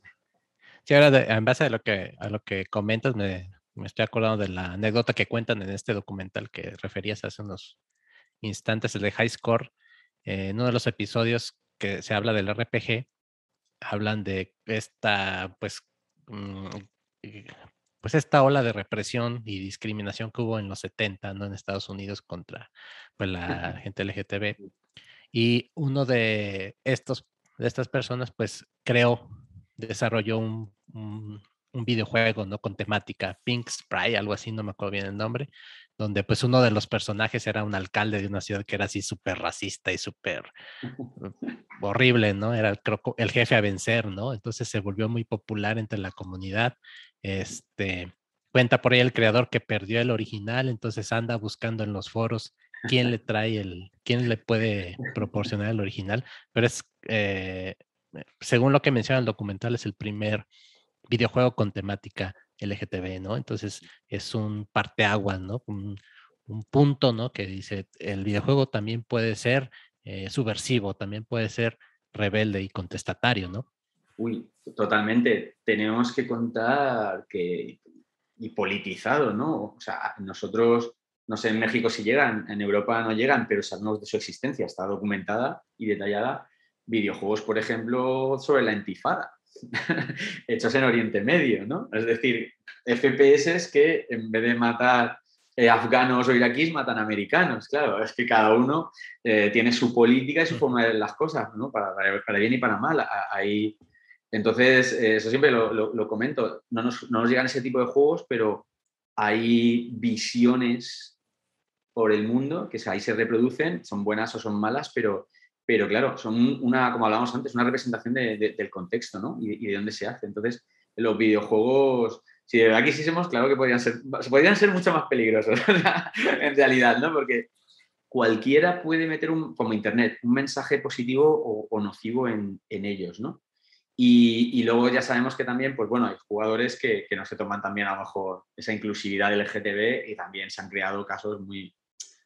Sí, ahora en base a lo que, a lo que comentas, me, me estoy acordando de la anécdota que cuentan en este documental que referías hace unos instantes, el de High Score. Eh, en uno de los episodios que se habla del RPG, hablan de esta, pues, mm, pues esta ola de represión y discriminación que hubo en los 70, ¿no? En Estados Unidos contra pues, la gente LGTB. Y uno de estos, de estas personas, pues creó, desarrolló un, un videojuego, ¿no? Con temática, Pink Sprite, algo así, no me acuerdo bien el nombre, donde pues uno de los personajes era un alcalde de una ciudad que era así súper racista y súper [laughs] horrible, ¿no? Era el, el jefe a vencer, ¿no? Entonces se volvió muy popular entre la comunidad. Este, cuenta por ahí el creador que perdió el original, entonces anda buscando en los foros quién le [laughs] trae el, quién le puede proporcionar el original, pero es, eh, según lo que menciona el documental, es el primer videojuego con temática LGTB, ¿no? Entonces es un parteaguas, ¿no? Un, un, punto, ¿no? Que dice, el videojuego también puede ser eh, subversivo, también puede ser rebelde y contestatario, ¿no? Uy, totalmente. Tenemos que contar que, y politizado, ¿no? O sea, nosotros, no sé en México si llegan, en Europa no llegan, pero sabemos de su existencia, está documentada y detallada. Videojuegos, por ejemplo, sobre la intifada [laughs] hechos en Oriente Medio, ¿no? Es decir, FPS que en vez de matar eh, afganos o iraquíes, matan americanos. Claro, es que cada uno eh, tiene su política y su forma de ver las cosas, ¿no? Para, para, bien y para mal. Ahí, entonces, eh, eso siempre lo, comento. No nos, no nos llegan ese tipo de juegos, pero hay visiones por el mundo que ahí se reproducen, son buenas o son malas, pero pero claro, son una, como hablábamos antes, una representación del contexto ¿no? y, de dónde se hace. Entonces, los videojuegos, si de verdad quisiésemos, claro que podrían ser, podrían ser mucho más peligrosos [laughs] en realidad, ¿no? Porque cualquiera puede meter, un, como Internet, un mensaje positivo o, nocivo en, ellos, ¿no? Y, luego ya sabemos que también, pues bueno, hay jugadores que, no se toman también a lo mejor esa inclusividad del LGTB y también se han creado casos muy,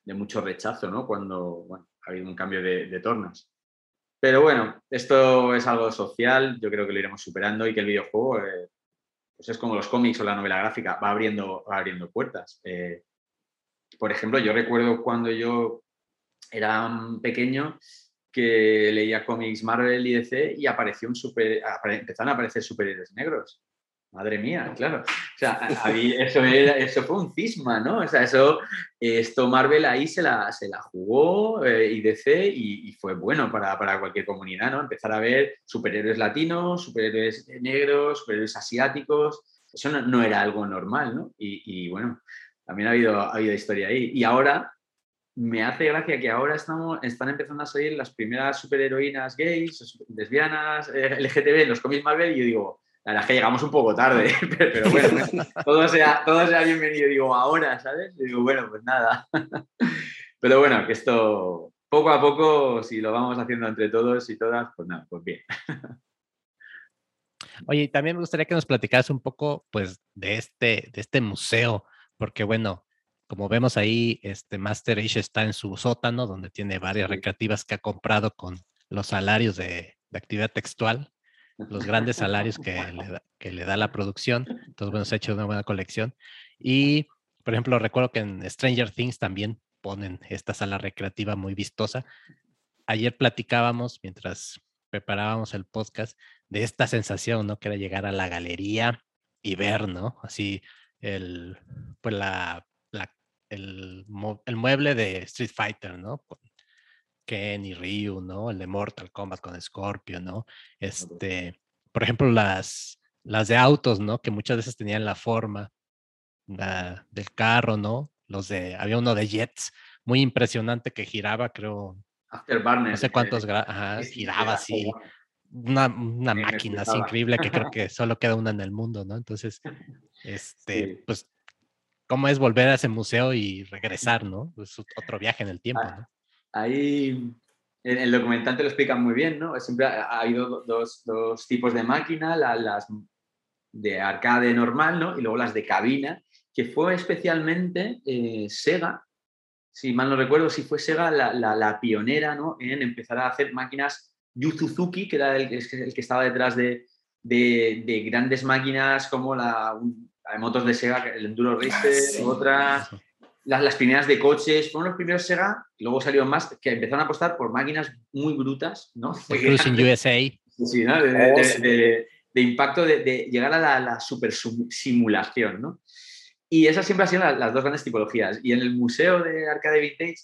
de mucho rechazo, ¿no? Cuando, bueno, ha habido un cambio de, tornas. Pero bueno, esto es algo social, yo creo que lo iremos superando y que el videojuego eh, pues es como los cómics o la novela gráfica, va abriendo, abriendo puertas. Eh, por ejemplo, yo recuerdo cuando yo era pequeño que leía cómics Marvel y DC y apareció un super, empezaron a aparecer superhéroes negros. Madre mía, claro. O sea, [laughs] eso, eso, fue un cisma, ¿no? O sea, eso, esto Marvel ahí se la, se la jugó eh, y DC y, fue bueno para, para, cualquier comunidad, ¿no? Empezar a ver superhéroes latinos, superhéroes negros, superhéroes asiáticos. Eso no, era algo normal, ¿no? Y, bueno, también ha habido, ha habido historia ahí. Y ahora me hace gracia que ahora estamos, están empezando a salir las primeras superheroínas gays, lesbianas, eh, LGTB en los cómics Marvel y yo digo, la verdad es que llegamos un poco tarde, [laughs] pero bueno, todo sea, todo sea bienvenido, digo, ahora, ¿sabes? digo, bueno, pues nada. [laughs] Pero bueno, que esto poco a poco, si lo vamos haciendo entre todos y todas, pues nada, pues bien. [laughs] Oye, también me gustaría que nos platicaras un poco, pues, de este, de este museo, porque bueno, como vemos ahí, este Master Age está en su sótano, donde tiene varias recreativas que ha comprado con los salarios de, de actividad textual los grandes salarios que le, da, que le da la producción. Entonces, bueno, se ha hecho una buena colección. Y, por ejemplo, recuerdo que en Stranger Things también ponen esta sala recreativa muy vistosa. Ayer platicábamos, mientras preparábamos el podcast, de esta sensación, ¿no? Que era llegar a la galería y ver, ¿no? Así, el, pues la, el, el, mueble de Street Fighter, ¿no? Ken y Ryu, ¿no? El de Mortal Kombat con Scorpio, ¿no? Este, por ejemplo, las, las de autos, ¿no? Que muchas veces tenían la forma del carro, ¿no? Los de, había uno de Jets, muy impresionante que giraba, creo. Afterburner. No sé cuántos giraba así. Una, una máquina así increíble que creo [laughs] que solo queda una en el mundo, ¿no? Entonces, este, pues, ¿cómo es volver a ese museo y regresar, [laughs] ¿no? Es otro viaje en el tiempo, ah, ¿no? Ahí en el documental te lo explican muy bien, ¿no? Siempre ha, habido dos, tipos de máquina, las de arcade normal, ¿no? Y luego las de cabina, que fue especialmente eh, Sega, si mal no recuerdo, si fue Sega la, pionera, ¿no? En empezar a hacer máquinas Yu Suzuki, que era el, el que estaba detrás de, grandes máquinas como la, motos de Sega, el Enduro Racer, ah, otras las, primeras de coches, fueron los primeros Sega, luego salieron más, que empezaron a apostar por máquinas muy brutas, ¿no? [laughs] Cruising [laughs] USA. Sí, ¿no? De, oh, impacto, de, llegar a la, super simulación, ¿no? Y esas siempre han sido las, dos grandes tipologías. Y en el Museo de Arcade Vintage,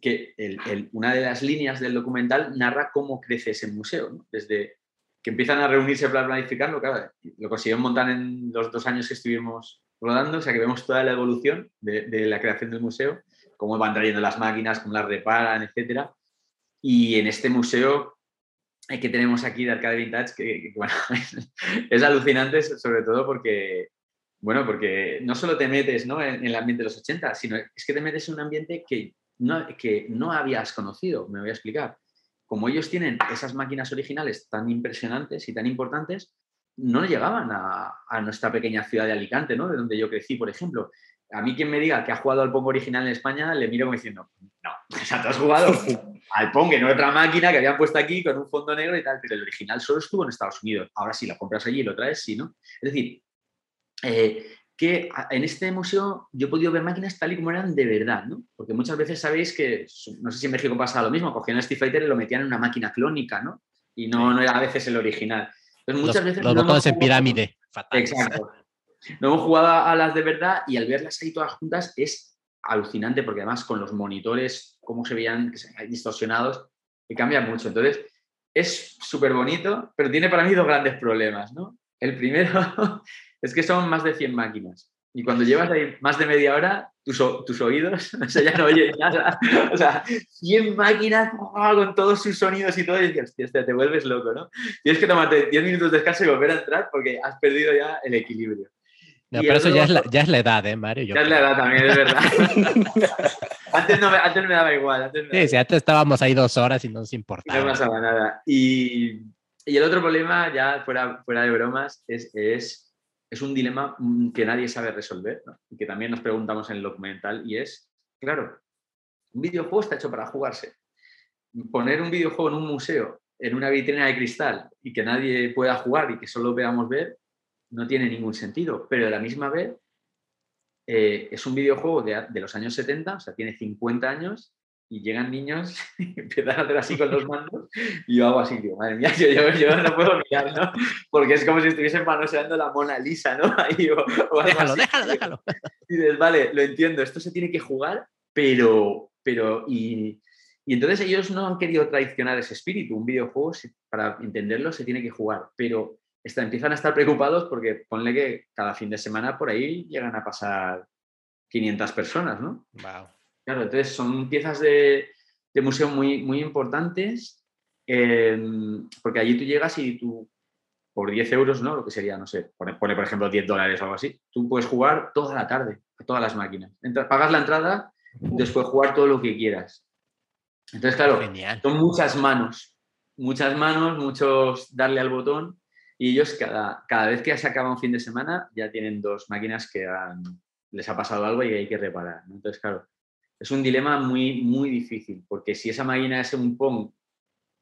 que una de las líneas del documental narra cómo crece ese museo, ¿no? Desde que empiezan a reunirse para planificarlo, claro, lo consiguieron montar en los dos años que estuvimos rodando, o sea que vemos toda la evolución de, la creación del museo, cómo van trayendo las máquinas, cómo las reparan, etcétera. Y en este museo que tenemos aquí de Arcade Vintage, que, [laughs] bueno, es, alucinante, sobre todo porque, bueno, porque no solo te metes ¿no? En, el ambiente de los 80, sino es que te metes en un ambiente que no, que no habías conocido, me voy a explicar. Como ellos tienen esas máquinas originales tan impresionantes y tan importantes, no llegaban a, a, nuestra pequeña ciudad de Alicante, ¿no? De donde yo crecí, por ejemplo. A mí quien me diga que ha jugado al Pong original en España, le miro como diciendo, no, [laughs] o sea, tú has jugado [laughs] al Pong en otra máquina que habían puesto aquí con un fondo negro y tal, pero el original solo estuvo en Estados Unidos. Ahora sí, lo compras allí y lo traes, sí, ¿no? Es decir, eh, que en este museo yo he podido ver máquinas tal y como eran de verdad, ¿no? Porque muchas veces sabéis que, no sé si en México pasa lo mismo, cogían el Street Fighter y lo metían en una máquina clónica, ¿no? Y no, no era a veces el original. Entonces, muchas veces los botones en pirámide. Fatal. Exacto. No hemos jugado a las de verdad y al verlas ahí todas juntas es alucinante porque además con los monitores, cómo se veían distorsionados, que cambia mucho. Entonces, es súper bonito, pero tiene para mí dos grandes problemas, ¿no? El primero [laughs] es que son más de 100 máquinas. Y cuando llevas ahí más de media hora, tus, tus oídos, [laughs] o sea, ya no oyes nada. O sea, 100 máquinas ¡oh! con todos sus sonidos y todo, y dices, hostia, te vuelves loco, ¿no? Tienes que tomarte 10 minutos de descanso y volver a entrar porque has perdido ya el equilibrio. No, pero eso ya es, la, ya es, la, edad, ¿eh, Mario? ya es la edad también, es verdad. [laughs] antes, no me, antes me daba igual. Antes sí, sí, antes estábamos ahí dos horas y no nos importaba. No pasaba nada. Y, y, el otro problema, ya fuera, fuera de bromas, es, es es un dilema mm, que nadie sabe resolver y que también nos preguntamos en el documental y es, claro, un videojuego está hecho para jugarse. Poner un videojuego en un museo, en una vitrina de cristal y que nadie pueda jugar y que solo veamos ver, no tiene ningún sentido. Pero a la misma vez, eh, es un videojuego de, de, los años 70, o sea, tiene 50 años y llegan niños [laughs] y empiezan a hacer así con los mandos y yo hago así, digo, madre mía, yo, yo, no puedo mirar, ¿no? Porque es como si estuviesen manoseando la Mona Lisa, ¿no? [laughs] Ahí, déjalo, déjalo, déjalo. Y dices, vale, lo entiendo, esto se tiene que jugar, pero, pero, y, y entonces ellos no han querido traicionar ese espíritu. Un videojuego, para entenderlo, se tiene que jugar, pero está, empiezan a estar preocupados porque ponle que cada fin de semana por ahí llegan a pasar 500 personas, ¿no? Wow. Claro, entonces son piezas de, museo muy, muy importantes, em, porque allí tú llegas y tú, por 10 euros, ¿no? Lo que sería, no sé, pone, por ejemplo 10 dólares o algo así, tú puedes jugar toda la tarde a todas las máquinas. pagas la entrada, después jugar todo lo que quieras. Entonces, claro, son muchas manos, muchas manos, muchos darle al botón, y ellos cada, cada vez que se acaba un fin de semana ya tienen dos máquinas que les ha pasado algo y hay que reparar. Entonces, claro, es un dilema muy, muy difícil, porque si esa máquina es un Pong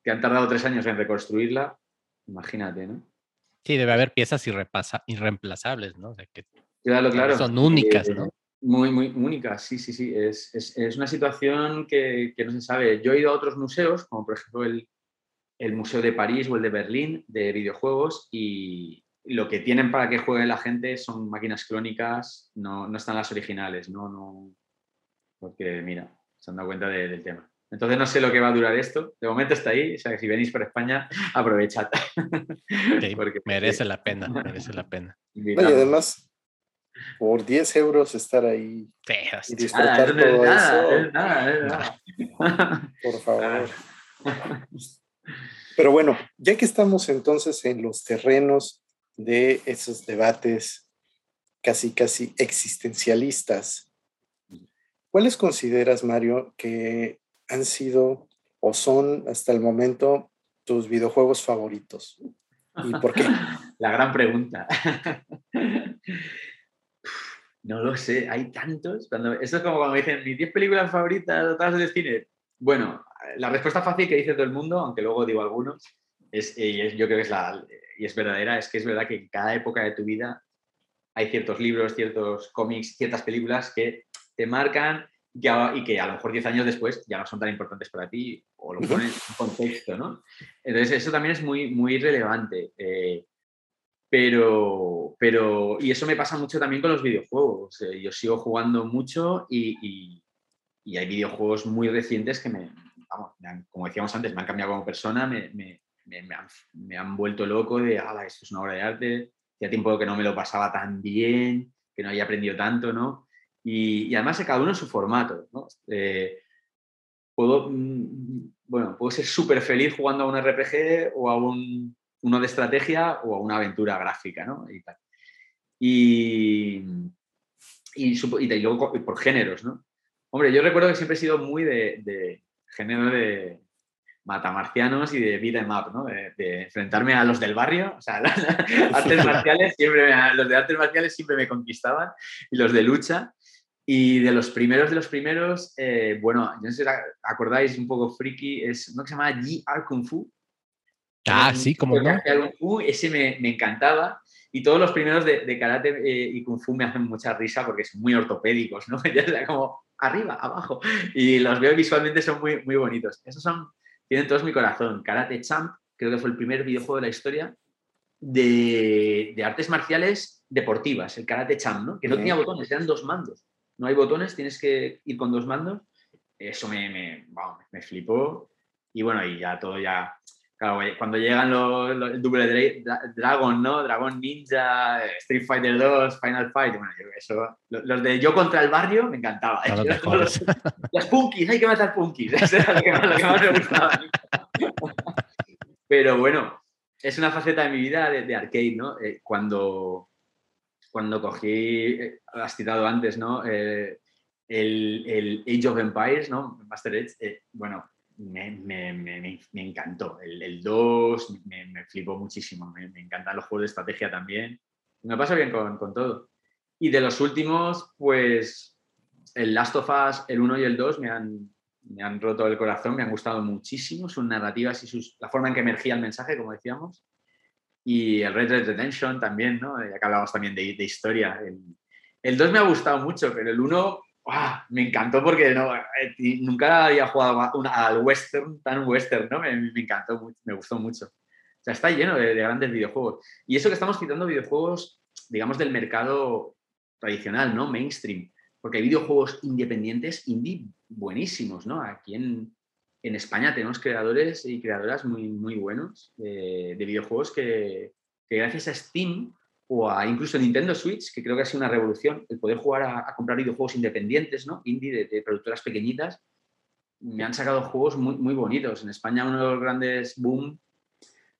que han tardado tres años en reconstruirla, imagínate, ¿no? Sí, debe haber piezas irreemplazables, ¿no? que claro, claro. Son únicas, ¿no? Muy, muy únicas, sí, sí, sí. Es, es, es una situación que, que, no se sabe. Yo he ido a otros museos, como por ejemplo el, el Museo de París o el de Berlín de videojuegos, y lo que tienen para que juegue la gente son máquinas clónicas, no, no están las originales, no, no, porque mira, se han dado cuenta del tema. Entonces no sé lo que va a durar esto. De momento está ahí. O sea, que si venís por España, [laughs] aprovechad. [laughs] porque, merece la pena, merece la pena. y además, por 10 euros estar ahí y disfrutar todo eso. Nada, Por favor. Pero bueno, ya que estamos entonces en los terrenos de esos debates casi, casi existencialistas, ¿Cuáles consideras, Mario, que han sido o son hasta el momento tus videojuegos favoritos? ¿Y por qué? [laughs] La gran pregunta. [laughs] No lo sé, hay tantos. Cuando, esto es como cuando me dicen mis 10 películas favoritas todas de cine. Bueno, la respuesta fácil que dice todo el mundo, aunque luego digo algunos, es, y yo creo que es la, y es verdadera, es que es verdad que en cada época de tu vida hay ciertos libros, ciertos cómics, ciertas películas que te marcan y que a lo mejor 10 años después ya no son tan importantes para ti o lo pones en contexto, ¿no? Entonces eso también es muy, muy relevante. Eh, pero, pero, y eso me pasa mucho también con los videojuegos. Eh, yo sigo jugando mucho y, y, hay videojuegos muy recientes que me, vamos, como decíamos antes, me han cambiado como persona, me, me, me, han, vuelto loco de, ala, esto es una obra de arte, hacía tiempo que no me lo pasaba tan bien, que no había aprendido tanto, ¿no? Y, además cada uno en su formato, ¿no? Eh, puedo, mm, bueno, puedo ser súper feliz jugando a un RPG o a un, uno de estrategia o a una aventura gráfica, ¿no? Y, y, y, luego por géneros, ¿no? Hombre, yo recuerdo que siempre he sido muy de, de género de matamarcianos y de vida map, ¿no? De, enfrentarme a los del barrio, o sea, [laughs] artes [laughs] marciales siempre los de artes marciales siempre me conquistaban y los de lucha. Y de los primeros de los primeros, eh, bueno, yo no sé si acordáis un poco friki, es uno que se llama GR Kung Fu. Ah, sí, como no. ese me, me, encantaba. Y todos los primeros de, de karate eh, y kung fu me hacen mucha risa porque son muy ortopédicos, ¿no? [laughs] Ya sea como arriba, abajo. Y los veo visualmente, son muy, muy bonitos. Esos son, tienen todos mi corazón. Karate Champ, creo que fue el primer videojuego de la historia de, de artes marciales deportivas, el Karate Champ, ¿no? Que no tenía botones, eran dos mandos. No hay botones, tienes que ir con dos mandos. Eso me, me, me flipó. Y bueno, y ya todo ya Claro, cuando llegan los, el Double Dragon, ¿no? Dragon Ninja, Street Fighter 2, Final Fight, bueno, eso, los de Yo contra el barrio me encantaba. Los, [laughs] los, [laughs] punkis, hay que matar punkis, [laughs] eso era lo que, más me gustaba. Pero bueno, es una faceta de mi vida de, arcade, ¿no? Eh, cuando, cuando cogí, eh, has citado antes, ¿no? Eh, el, el, Age of Empires, ¿no? Master Edge, bueno, me, encantó. El, 2 me, flipó muchísimo. Me, encantan los juegos de estrategia también. Me pasa bien con, todo. Y de los últimos, pues el Last of Us, el 1 y el 2 me han, me han roto el corazón, me han gustado muchísimo sus narrativas y sus, la forma en que emergía el mensaje, como decíamos. Y el Red Dead Redemption también, ¿no? Ya que hablamos también de, de historia. El, el 2 me ha gustado mucho, pero el 1 me encantó porque no, eh, nunca había jugado al western, tan western, ¿no? Me, encantó, me gustó mucho. O sea, está lleno de, grandes videojuegos. Y eso que estamos quitando videojuegos, digamos, del mercado tradicional, ¿no? Mainstream. Porque hay videojuegos independientes, indie, buenísimos, ¿no? Aquí en, en España tenemos creadores y creadoras muy, muy buenos de, videojuegos que, que gracias a Steam o a incluso Nintendo Switch, que creo que ha sido una revolución, el poder jugar a, comprar videojuegos independientes, ¿no? indie, de, productoras pequeñitas, me han sacado juegos muy, muy bonitos. En España uno de los grandes boom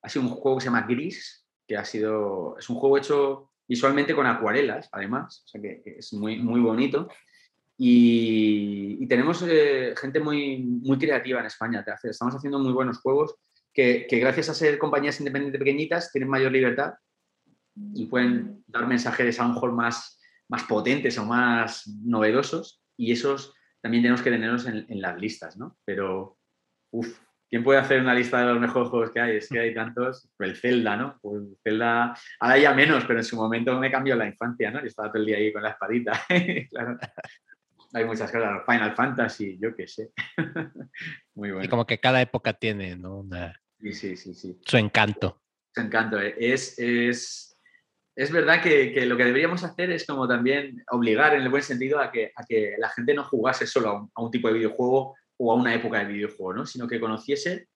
ha sido un juego que se llama Gris, que ha sido, es un juego hecho visualmente con acuarelas, además, o sea que, es muy, muy bonito. Y, tenemos eh, gente muy, muy creativa en España. Estamos haciendo muy buenos juegos que, que gracias a ser compañías independientes pequeñitas tienen mayor libertad y pueden dar mensajes a lo mejor más, más potentes o más novedosos y esos también tenemos que tenerlos en, las listas, ¿no? Pero, uff, ¿quién puede hacer una lista de los mejores juegos que hay? Es que hay tantos, el Zelda, ¿no? Pues Zelda, ahora ya menos, pero en su momento me cambió la infancia, ¿no? Y estaba todo el día ahí con la espadita, [laughs] claro. Hay muchas cosas, Final Fantasy, yo qué sé. [laughs] Muy bueno. Y como que cada época tiene, ¿no? Sí, sí, sí, sí. Su encanto. Su encanto. Es, es, es verdad que, lo que deberíamos hacer es como también obligar en el buen sentido a que, a que la gente no jugase solo a un, tipo de videojuego o a una época de videojuego, ¿no? sino que conociese,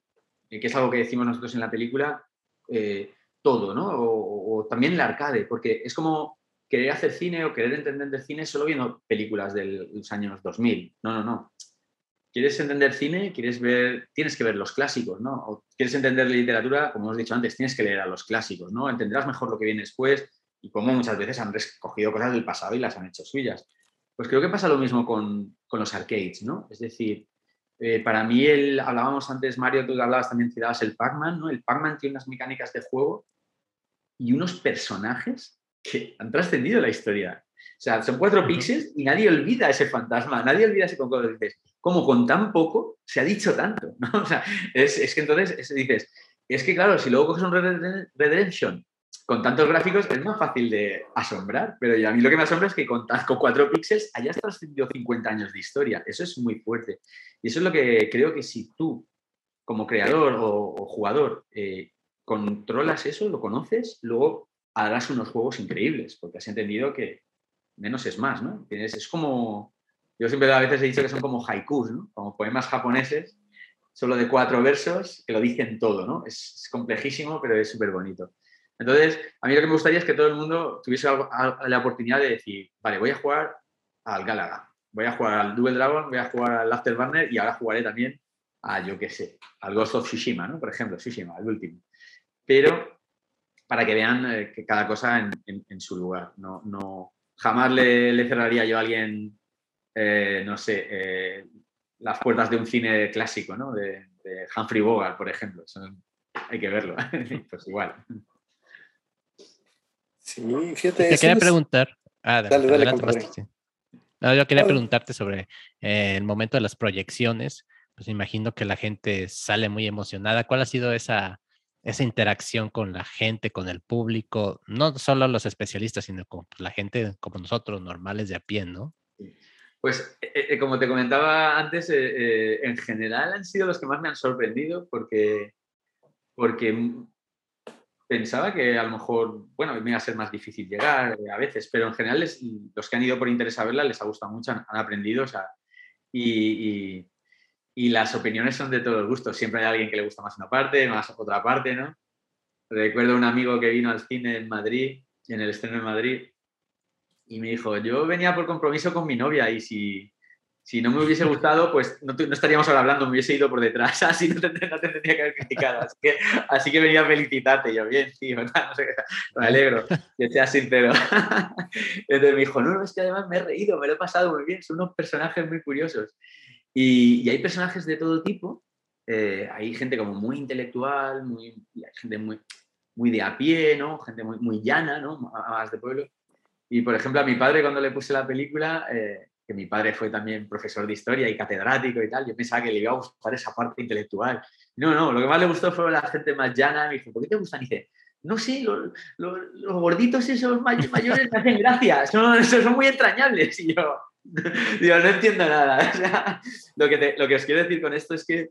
eh, que es algo que decimos nosotros en la película, eh, todo, ¿no? O, también el arcade, porque es como querer hacer cine o querer entender cine solo viendo películas de los años 2000. No, no, no. ¿Quieres entender cine? ¿Quieres ver, tienes que ver los clásicos, ¿no? O quieres entender literatura, como hemos dicho antes, tienes que leer a los clásicos, ¿no? Entenderás mejor lo que viene después y cómo muchas veces han recogido cosas del pasado y las han hecho suyas. Pues creo que pasa lo mismo con, los arcades, ¿no? Es decir, eh, para mí, el, hablábamos antes, Mario, tú hablabas también, citabas el Pac-Man, ¿no? El Pac-Man tiene unas mecánicas de juego y unos personajes que han trascendido la historia. O sea, son cuatro píxeles y nadie olvida ese fantasma, nadie olvida ese concurso. Dices, ¿cómo con tan poco se ha dicho tanto? ¿no? [laughs] O sea, es, que entonces dices, es que claro, si luego coges un Red Redemption con tantos gráficos es más fácil de asombrar, pero a mí lo que me asombra es que con, con cuatro píxeles hayas trascendido 50 años de historia. Eso es muy fuerte. Y eso es lo que creo que si tú, como creador o, jugador, eh, controlas eso, lo conoces, luego harás unos juegos increíbles, porque has entendido que menos es más, ¿no? Es, como, yo siempre a veces he dicho que son como haikus, ¿no? Como poemas japoneses solo de cuatro versos que lo dicen todo, ¿no? Es, complejísimo, pero es súper bonito. Entonces, a mí lo que me gustaría es que todo el mundo tuviese la oportunidad de decir, vale, voy a jugar al Galaga, voy a jugar al Double Dragon, voy a jugar al Afterburner y ahora jugaré también a, yo qué sé, al Ghost of Tsushima, ¿no? Por ejemplo, Tsushima, el último. Pero para que vean eh, que cada cosa en, su lugar. No, no, jamás le, cerraría yo a alguien, eh, no sé, eh, las puertas de un cine clásico, ¿no? De, Humphrey Bogart, por ejemplo. hay que verlo. [laughs] pues igual. Sí, fíjate. Te quería preguntar. Ah, dale, dale, yo quería preguntarte sobre el momento de las proyecciones. Pues imagino que la gente sale muy emocionada. ¿Cuál ha sido esa esa interacción con la gente, con el público, no solo los especialistas, sino con pues, la gente como nosotros, normales de a pie, ¿no? Pues eh, eh, como te comentaba antes, eh, en general han sido los que más me han sorprendido porque, porque pensaba que a lo mejor, bueno, me iba a ser más difícil llegar a veces, pero en general los que han ido por interés a verla les ha gustado mucho, han, aprendido, o sea, y y las opiniones son de todos gustos. Siempre hay alguien que le gusta más una parte, más otra parte, ¿no? Recuerdo un amigo que vino al cine en Madrid, en el estreno de Madrid, y me dijo, yo venía por compromiso con mi novia y si, si no me hubiese gustado, pues no, no, estaríamos ahora hablando, me hubiese ido por detrás, [laughs] así no te, no te tendría que haber criticado. Así que, así que venía a felicitarte. yo, bien, tío, [laughs] no sé, me alegro, que seas sincero. [laughs] Entonces me dijo, no, no, es que además me he reído, me lo he pasado muy bien, son unos personajes muy curiosos. Y, hay personajes de todo tipo. Eh, hay gente como muy intelectual, muy, hay gente muy, muy de a pie, ¿no? Gente muy, muy llana, ¿no? Más de pueblo. Y, por ejemplo, a mi padre cuando le puse la película, eh, que mi padre fue también profesor de historia y catedrático y tal, yo pensaba que le iba a gustar esa parte intelectual. No, no, lo que más le gustó fue la gente más llana. Me dijo, ¿por qué te gustan? Y dice, no sé, los, los, gorditos esos mayores me hacen gracia, son, [laughs] son muy entrañables. Y yo, [laughs] Digo, no entiendo nada. [laughs] lo, que lo que os quiero decir con esto es que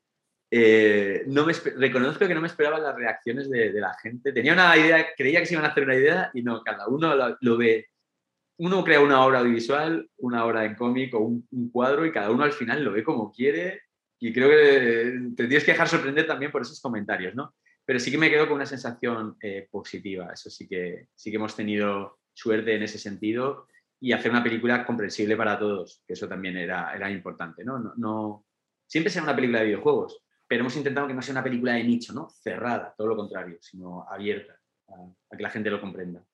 eh, no me, reconozco que no me esperaba las reacciones de, la gente. Tenía una idea, creía que se iban a hacer una idea y no, cada uno lo, ve. Uno crea una obra audiovisual, una obra en cómic o un, cuadro y cada uno al final lo ve como quiere y creo que te tienes que dejar sorprender también por esos comentarios, ¿no? Pero sí que me quedo con una sensación eh, positiva. Eso sí que, sí que hemos tenido suerte en ese sentido y hacer una película comprensible para todos, que eso también era, era importante. ¿no? No, no, siempre será una película de videojuegos, pero hemos intentado que no sea una película de nicho, ¿no? cerrada, todo lo contrario, sino abierta, a, que la gente lo comprenda.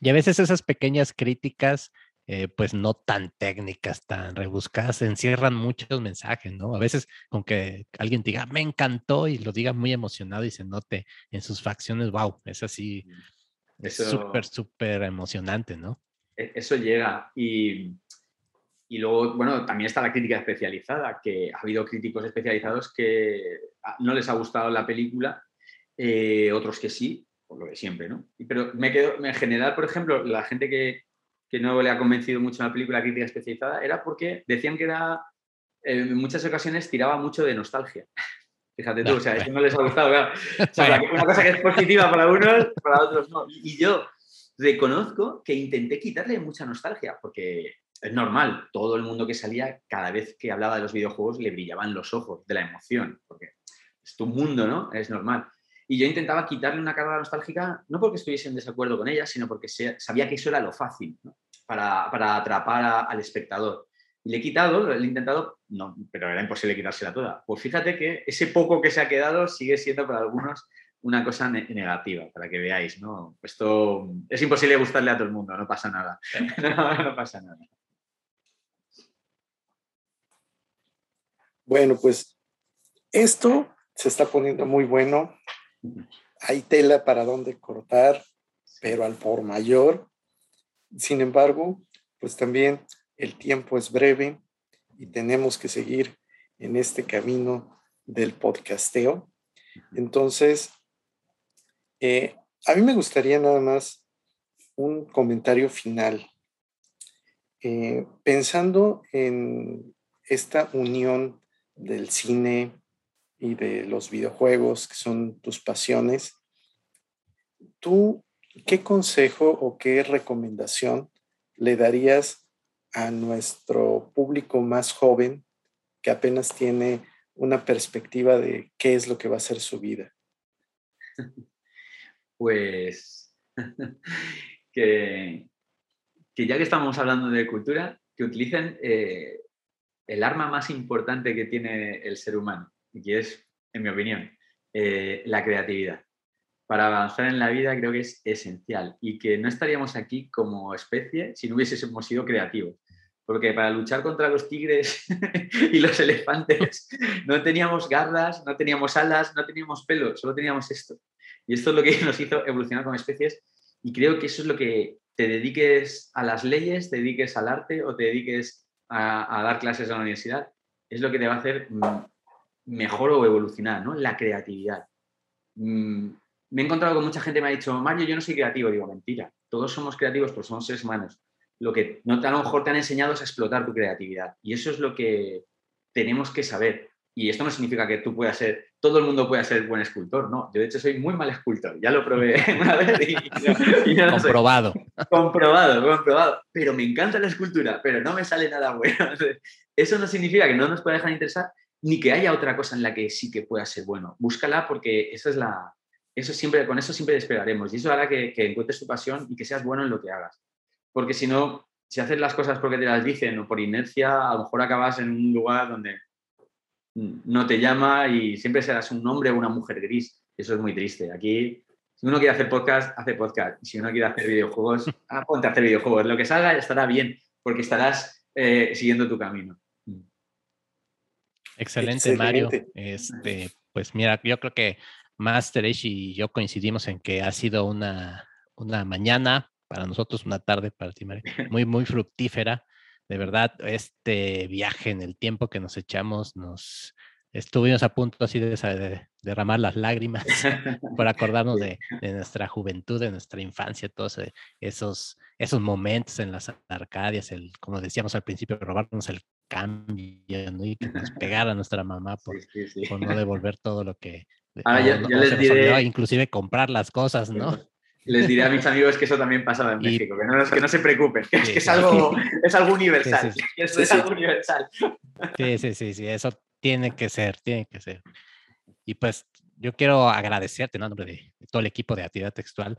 Y a veces esas pequeñas críticas, eh, pues no tan técnicas, tan rebuscadas, encierran muchos mensajes, ¿no? A veces con que alguien diga, me encantó y lo diga muy emocionado y se note en sus facciones, wow, es así, es súper, súper emocionante, ¿no? E, eso llega. Y, y luego, bueno, también está la crítica especializada, que ha habido críticos especializados que no les ha gustado la película, eh, otros que sí, por lo de siempre, ¿no? Pero me quedo, en general, por ejemplo, la gente que, que no le ha convencido mucho la película crítica especializada era porque decían que era, en muchas ocasiones tiraba mucho de nostalgia. [laughs] Fíjate tú, o sea, [laughs] eso no les ha gustado, claro. O sea, una cosa que es positiva para unos, para otros no. Y yo, reconozco que intenté quitarle mucha nostalgia, porque es normal, todo el mundo que salía, cada vez que hablaba de los videojuegos, le brillaban los ojos de la emoción, porque es tu mundo, ¿no? Es normal. Y yo intentaba quitarle una carga nostálgica, no porque estuviese en desacuerdo con ella, sino porque sabía que eso era lo fácil, para, para, atrapar al espectador. Y le he quitado, le he intentado, no, pero era imposible quitársela toda. Pues fíjate que ese poco que se ha quedado sigue siendo para algunos una cosa negativa, para que veáis, ¿no? Esto es imposible gustarle a todo el mundo, no pasa nada. [laughs] no, pasa nada. Bueno, pues esto se está poniendo muy bueno. Hay tela para donde cortar, pero al por mayor. Sin embargo, pues también el tiempo es breve y tenemos que seguir en este camino del podcasteo. Entonces, eh, a mí me gustaría nada más un comentario final. Eh, pensando en esta unión del cine y de los videojuegos, que son tus pasiones, ¿tú qué consejo o qué recomendación le darías a nuestro público más joven que apenas tiene una perspectiva de qué es lo que va a ser su vida. [laughs] Pues [laughs] que, ya que estamos hablando de cultura, que utilicen eh, el arma más importante que tiene el ser humano, y que es, en mi opinión, eh, la creatividad. Para avanzar en la vida creo que es esencial y que no estaríamos aquí como especie si no hubiésemos sido creativos. Porque para luchar contra los tigres [laughs] y los elefantes no teníamos garras, no teníamos alas, no teníamos pelo, solo teníamos esto. Y esto es lo que [laughs] nos hizo evolucionar como especies y creo que eso es lo que te dediques a las leyes, te dediques al arte o te dediques a, dar clases en la universidad, es lo que te va a hacer mm, mejor o evolucionar, ¿no? La creatividad. Mm, me he encontrado con mucha gente que me ha dicho, Mario, yo no soy creativo. Digo, mentira, todos somos creativos, pero somos seres humanos. Lo que no, a lo mejor te han enseñado es a explotar tu creatividad. Y eso es lo que tenemos que saber. Y esto no significa que tú puedas ser, todo el mundo pueda ser buen escultor, no. Yo de hecho soy muy mal escultor, ya lo probé [laughs] una vez y, comprobado. comprobado, comprobado. Pero me encanta la escultura, pero no me sale nada bueno. [laughs] Eso no significa que no nos pueda dejar interesar ni que haya otra cosa en la que sí que pueda ser bueno. Búscala porque eso es la, eso siempre, con eso siempre despegaremos y eso hará que, que encuentres tu pasión y que seas bueno en lo que hagas. Porque si no, si haces las cosas porque te las dicen o por inercia, a lo mejor acabas en un lugar donde no te llama y siempre serás un hombre o una mujer gris. Eso es muy triste. Aquí, si uno quiere hacer podcast, hace podcast. Si uno quiere hacer videojuegos, [laughs] ah, ponte a hacer videojuegos. Lo que salga estará bien, porque estarás eh, siguiendo tu camino. Excelente, Mario. Este, pues mira, yo creo que Master y yo coincidimos en que ha sido una, una mañana para nosotros, una tarde para ti, Mario, [laughs] muy, muy fructífera de verdad, este viaje en el tiempo que nos echamos, nos estuvimos a punto así de, derramar las lágrimas [laughs] por acordarnos de, nuestra juventud, de nuestra infancia, todos eh, esos, esos momentos en las arcadias, el, como decíamos al principio, robarnos el cambio ¿no? y que nos [laughs] pegara nuestra mamá por, por no devolver todo lo que... Ahora ya, les diré... inclusive comprar las cosas, ¿no? Les diré a mis amigos que eso también pasaba en México, que no, que no se preocupen, que, es, algo, es algo universal. Sí, es algo universal. Sí, sí, sí, sí, eso tiene que ser, tiene que ser. Y pues yo quiero agradecerte. En nombre de, todo el equipo de actividad textual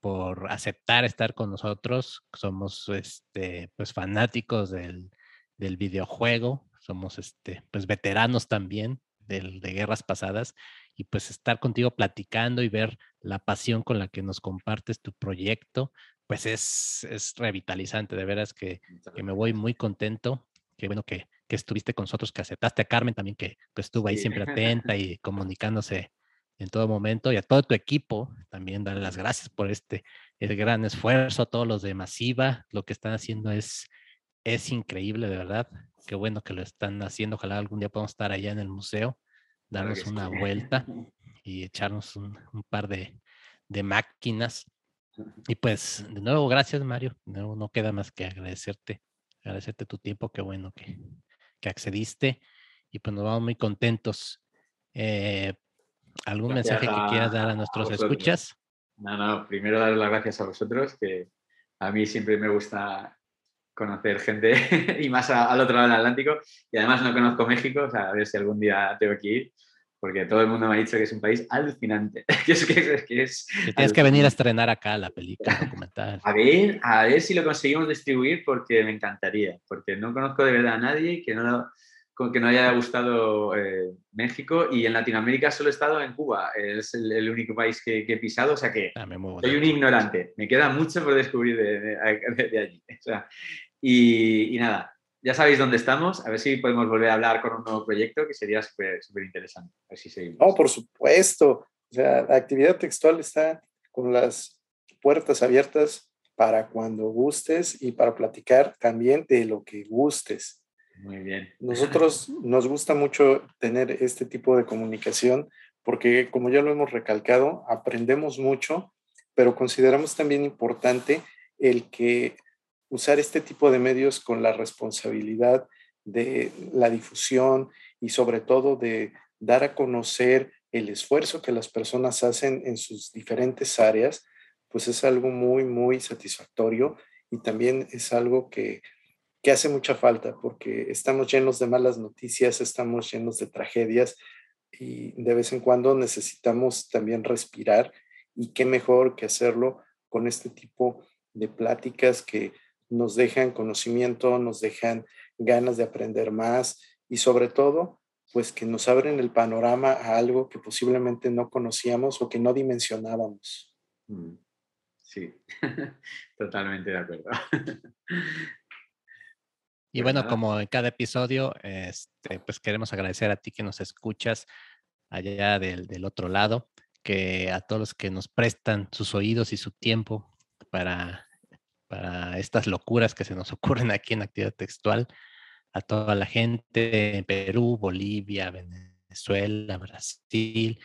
por aceptar estar con nosotros. Somos este, pues fanáticos del, del videojuego, somos este, pues veteranos también del, de guerras pasadas y pues estar contigo platicando y ver la pasión con la que nos compartes tu proyecto, pues es, es revitalizante, de veras que, que me voy muy contento, qué bueno que, que, estuviste con nosotros, que aceptaste a Carmen también, que pues, estuvo ahí siempre [laughs] atenta y comunicándose en todo momento, y a todo tu equipo también darle las gracias por este el gran esfuerzo, a todos los de Masiva, lo que están haciendo es, es increíble, de verdad, qué bueno que lo están haciendo, ojalá algún día podamos estar allá en el museo darnos una vuelta [laughs] y echarnos un, par de, máquinas. Y pues, de nuevo, gracias, Mario. No, no queda más que agradecerte, agradecerte tu tiempo, qué bueno que, accediste. Y pues nos vamos muy contentos. Eh, ¿Algún mensaje que quieras dar a nuestros escuchas? No, no, primero dar las gracias a vosotros, que a mí siempre me gusta conocer gente [laughs] y más al otro lado del Atlántico. Y además no conozco México, o sea, a ver si algún día tengo que ir, porque todo el mundo me ha dicho que es un país alucinante. [laughs] que es, que, es, tienes que venir a estrenar acá la película [laughs] documental. A ver, a ver si lo conseguimos distribuir, porque me encantaría, porque no conozco de verdad a nadie que no, que no haya gustado eh, México y en Latinoamérica solo he estado en Cuba, es el, único país que, he pisado, o sea que ah, soy un ignorante, me queda mucho por descubrir de, allí. O sea, y, nada, ya sabéis dónde estamos. A ver si podemos volver a hablar con un nuevo proyecto que sería súper interesante. A ver si seguimos. No, por supuesto. O sea, la actividad textual está con las puertas abiertas para cuando gustes y para platicar también de lo que gustes. Muy bien. Nosotros [laughs] nos gusta mucho tener este tipo de comunicación porque, como ya lo hemos recalcado, aprendemos mucho, pero consideramos también importante el que usar este tipo de medios con la responsabilidad de la difusión y sobre todo de dar a conocer el esfuerzo que las personas hacen en sus diferentes áreas, pues es algo muy, muy satisfactorio y también es algo que que hace mucha falta porque estamos llenos de malas noticias, estamos llenos de tragedias y de vez en cuando necesitamos también respirar y qué mejor que hacerlo con este tipo de pláticas que nos dejan conocimiento, nos dejan ganas de aprender más y sobre todo, pues que nos abren el panorama a algo que posiblemente no conocíamos o que no dimensionábamos. Mm, sí, [laughs] totalmente de acuerdo. Y pues bueno, como en cada episodio, este, pues queremos agradecer a ti que nos escuchas allá del, del, otro lado, que a todos los que nos prestan sus oídos y su tiempo para, para estas locuras que se nos ocurren aquí en actividad textual, a toda la gente en Perú, Bolivia, Venezuela, Brasil,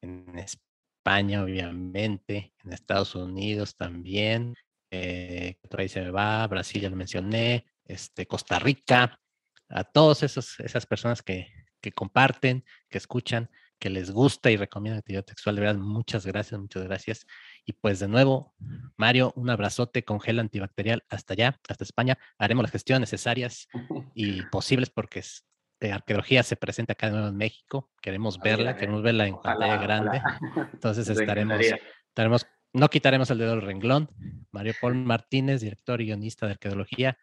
en España, obviamente, en Estados Unidos también, eh, se me va, Brasil ya lo mencioné, este, Costa Rica, a todas esas personas que, comparten, que escuchan, que les gusta y recomiendan actividad textual. De verdad, muchas gracias, muchas gracias. Y pues de nuevo, Mario, un abrazote con gel antibacterial hasta allá, hasta España. Haremos las gestiones necesarias [laughs] y posibles porque la arqueología se presenta acá de nuevo en México. Queremos verla, queremos verla en pantalla grande. [laughs] Entonces estaremos, estaremos, no quitaremos el dedo del renglón. Mario Paul Martínez, director y guionista de arqueología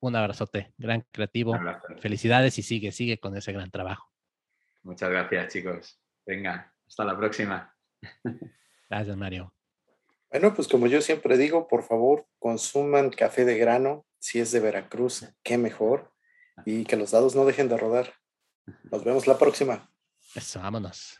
un abrazote, gran creativo. Felicidades y sigue, sigue con ese gran trabajo. Muchas gracias, chicos. Venga, hasta la próxima. [laughs] Gracias, Mario. Bueno, pues como yo siempre digo, por favor, consuman café de grano. Si es de Veracruz, qué mejor. Y que los dados no dejen de rodar. Nos vemos la próxima. Eso, vámonos.